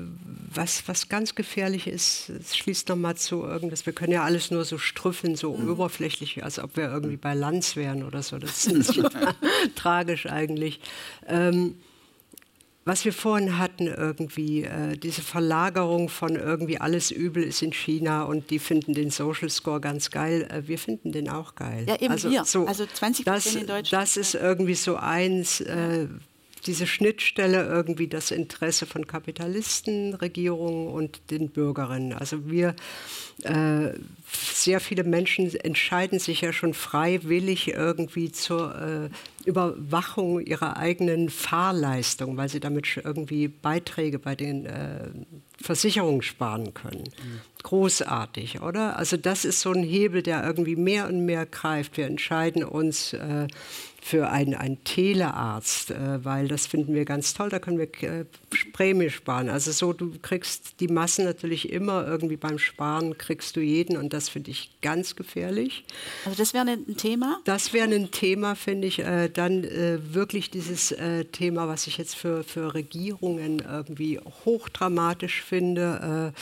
[SPEAKER 1] was, was ganz gefährlich ist, es schließt nochmal zu irgendwas, wir können ja alles nur so strüffeln, so mhm. oberflächlich, als ob wir irgendwie bei Lanz wären oder so. Das ist tragisch eigentlich. Ähm, was wir vorhin hatten, irgendwie, äh, diese Verlagerung von irgendwie alles übel ist in China und die finden den Social Score ganz geil. Äh, wir finden den auch geil.
[SPEAKER 2] Ja, eben also, hier. So, also 20
[SPEAKER 1] das,
[SPEAKER 2] in Deutschland.
[SPEAKER 1] Das ist irgendwie so eins, äh, diese Schnittstelle irgendwie das Interesse von Kapitalisten, Regierungen und den Bürgerinnen. Also wir, äh, sehr viele Menschen entscheiden sich ja schon freiwillig irgendwie zur äh, Überwachung ihrer eigenen Fahrleistung, weil sie damit irgendwie Beiträge bei den äh, Versicherungen sparen können. Großartig, oder? Also das ist so ein Hebel, der irgendwie mehr und mehr greift. Wir entscheiden uns äh, für einen, einen Telearzt, äh, weil das finden wir ganz toll, da können wir äh, Prämie sparen. Also so, du kriegst die Massen natürlich immer irgendwie beim Sparen, kriegst du jeden und das finde ich ganz gefährlich.
[SPEAKER 2] Also das wäre ein Thema?
[SPEAKER 1] Das wäre ein Thema, finde ich. Äh, dann äh, wirklich dieses äh, Thema, was ich jetzt für, für Regierungen irgendwie hochdramatisch finde. Äh,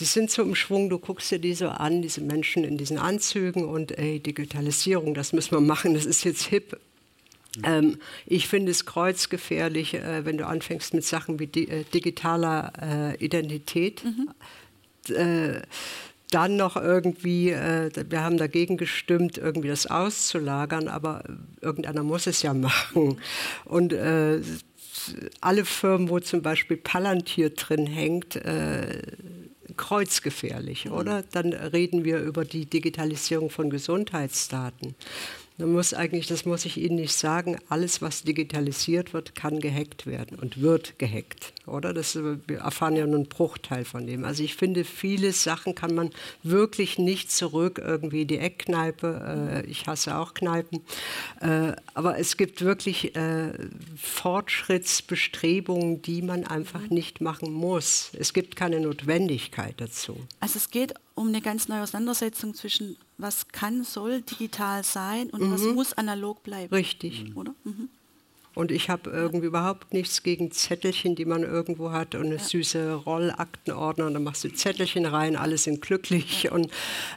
[SPEAKER 1] die sind so im Schwung, du guckst dir die so an, diese Menschen in diesen Anzügen und ey, Digitalisierung, das müssen wir machen, das ist jetzt hip. Ähm, ich finde es kreuzgefährlich, äh, wenn du anfängst mit Sachen wie di äh, digitaler äh, Identität. Mhm. Äh, dann noch irgendwie, äh, wir haben dagegen gestimmt, irgendwie das auszulagern, aber irgendeiner muss es ja machen. Und äh, alle Firmen, wo zum Beispiel Palantir drin hängt, äh, kreuzgefährlich, mhm. oder? Dann reden wir über die Digitalisierung von Gesundheitsdaten. Man muss eigentlich, das muss ich Ihnen nicht sagen, alles, was digitalisiert wird, kann gehackt werden und wird gehackt, oder? Das, wir erfahren ja nur einen Bruchteil von dem. Also ich finde, viele Sachen kann man wirklich nicht zurück, irgendwie die Eckkneipe, äh, ich hasse auch Kneipen, äh, aber es gibt wirklich äh, Fortschrittsbestrebungen, die man einfach nicht machen muss. Es gibt keine Notwendigkeit dazu.
[SPEAKER 2] Also es geht um eine ganz neue Auseinandersetzung zwischen was kann, soll digital sein und mhm. was muss analog bleiben.
[SPEAKER 1] Richtig. Oder? Mhm. Und ich habe irgendwie überhaupt nichts gegen Zettelchen, die man irgendwo hat und eine ja. süße Rollaktenordner. Und dann machst du Zettelchen rein, alle sind glücklich. Ja. Und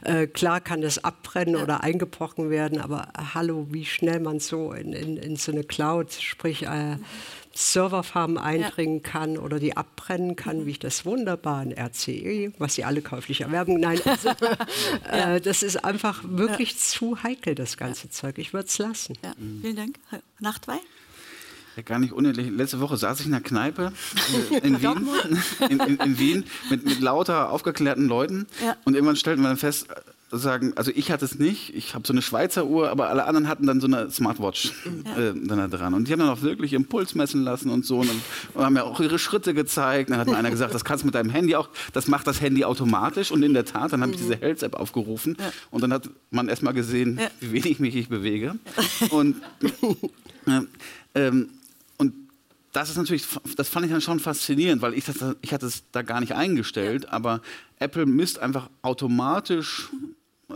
[SPEAKER 1] äh, klar kann das abbrennen ja. oder eingebrochen werden, aber äh, hallo, wie schnell man so in, in, in so eine Cloud, sprich äh. Serverfarmen eindringen kann oder die abbrennen kann, mhm. wie ich das wunderbar in RCE, was sie alle käuflich erwerben. Nein, also, äh, das ist einfach wirklich zu heikel, das ganze Zeug. Ich würde es lassen.
[SPEAKER 2] Mhm. Vielen Dank. Nachtwein?
[SPEAKER 3] Ja, gar nicht unehrlich. Letzte Woche saß ich in einer Kneipe äh, in Wien, in, in, in, Wien mit, mit lauter aufgeklärten Leuten ja. und irgendwann stellten wir dann fest, sagen, also ich hatte es nicht, ich habe so eine Schweizer Uhr, aber alle anderen hatten dann so eine Smartwatch ja. äh, dann da dran. Und die haben dann auch wirklich ihren Puls messen lassen und so und, und haben ja auch ihre Schritte gezeigt. Dann hat mir einer gesagt, das kannst du mit deinem Handy auch, das macht das Handy automatisch. Und in der Tat, dann habe ich diese Health-App aufgerufen ja. und dann hat man erstmal gesehen, ja. wie wenig mich ich bewege. Und äh, ähm, das ist natürlich, das fand ich dann schon faszinierend, weil ich, das, ich hatte es da gar nicht eingestellt, ja. aber Apple misst einfach automatisch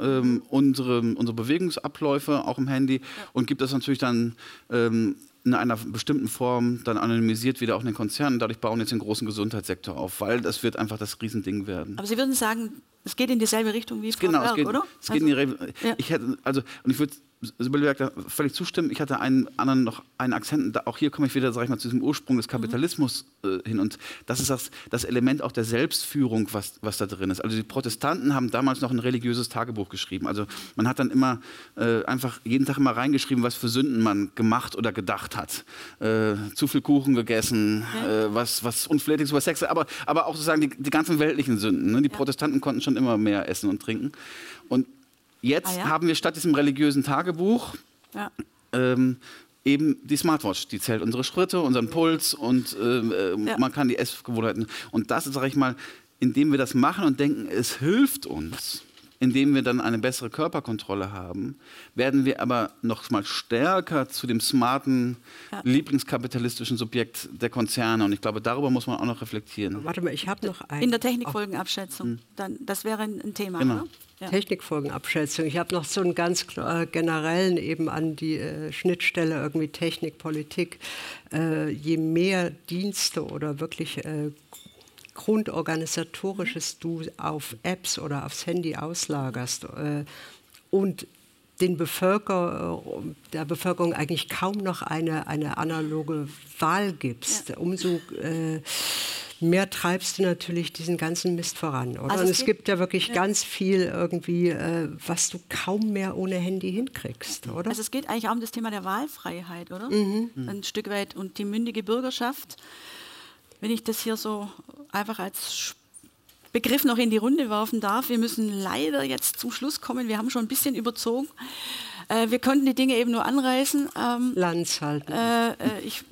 [SPEAKER 3] ähm, unsere, unsere Bewegungsabläufe auch im Handy ja. und gibt das natürlich dann ähm, in einer bestimmten Form dann anonymisiert wieder auch in den Konzernen. Dadurch bauen jetzt den großen Gesundheitssektor auf, weil das wird einfach das Riesending werden.
[SPEAKER 2] Aber Sie würden sagen, es geht in dieselbe Richtung wie Frau
[SPEAKER 3] genau,
[SPEAKER 2] Berg,
[SPEAKER 3] es geht,
[SPEAKER 2] oder?
[SPEAKER 3] Es geht also, in die ja. ich hätte, also, und ich würde Sibylle Berg völlig zustimmen. Ich hatte einen anderen noch einen Akzent. Auch hier komme ich wieder, sag ich mal, zu diesem Ursprung des Kapitalismus äh, hin. Und das ist das, das, Element auch der Selbstführung, was, was da drin ist. Also die Protestanten haben damals noch ein religiöses Tagebuch geschrieben. Also man hat dann immer äh, einfach jeden Tag immer reingeschrieben, was für Sünden man gemacht oder gedacht hat. Äh, zu viel Kuchen gegessen, äh, was, was unflätiges über Sex, aber, aber auch sozusagen die, die ganzen weltlichen Sünden. Ne? Die ja. Protestanten konnten schon immer mehr essen und trinken. Und Jetzt ah, ja? haben wir statt diesem religiösen Tagebuch ja. ähm, eben die Smartwatch. Die zählt unsere Schritte, unseren Puls und äh, äh, ja. man kann die Essgewohnheiten. Und das, sage ich mal, indem wir das machen und denken, es hilft uns, indem wir dann eine bessere Körperkontrolle haben, werden wir aber noch mal stärker zu dem smarten, ja. lieblingskapitalistischen Subjekt der Konzerne. Und ich glaube, darüber muss man auch noch reflektieren.
[SPEAKER 1] Warte mal, ich habe noch ein.
[SPEAKER 2] In der Technikfolgenabschätzung, hm. dann, das wäre ein Thema.
[SPEAKER 1] Genau. Ja. Technikfolgenabschätzung. Ich habe noch so einen ganz äh, generellen eben an die äh, Schnittstelle irgendwie Technik, Politik. Äh, je mehr Dienste oder wirklich äh, Grundorganisatorisches du auf Apps oder aufs Handy auslagerst äh, und den Bevölker, äh, der Bevölkerung eigentlich kaum noch eine, eine analoge Wahl gibst, ja. umso äh, mehr treibst du natürlich diesen ganzen Mist voran. Oder? Also und es gibt ja wirklich ja. ganz viel irgendwie, äh, was du kaum mehr ohne Handy hinkriegst, oder?
[SPEAKER 2] Also es geht eigentlich auch um das Thema der Wahlfreiheit, oder? Mhm. Ein Stück weit und die mündige Bürgerschaft wenn ich das hier so einfach als Begriff noch in die Runde werfen darf, wir müssen leider jetzt zum Schluss kommen. Wir haben schon ein bisschen überzogen. Äh, wir konnten die Dinge eben nur anreißen.
[SPEAKER 1] Ähm, Lanz halten.
[SPEAKER 2] Äh, äh, ich,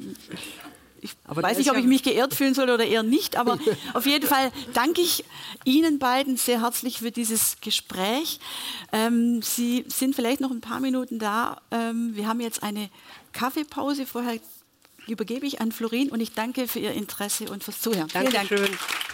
[SPEAKER 2] ich weiß nicht, ob ich mich geehrt fühlen soll oder eher nicht, aber auf jeden Fall danke ich Ihnen beiden sehr herzlich für dieses Gespräch. Ähm, Sie sind vielleicht noch ein paar Minuten da. Ähm, wir haben jetzt eine Kaffeepause. Vorher übergebe ich an Florin und ich danke für Ihr Interesse und fürs Zuhören.
[SPEAKER 1] Dankeschön. Vielen Dank.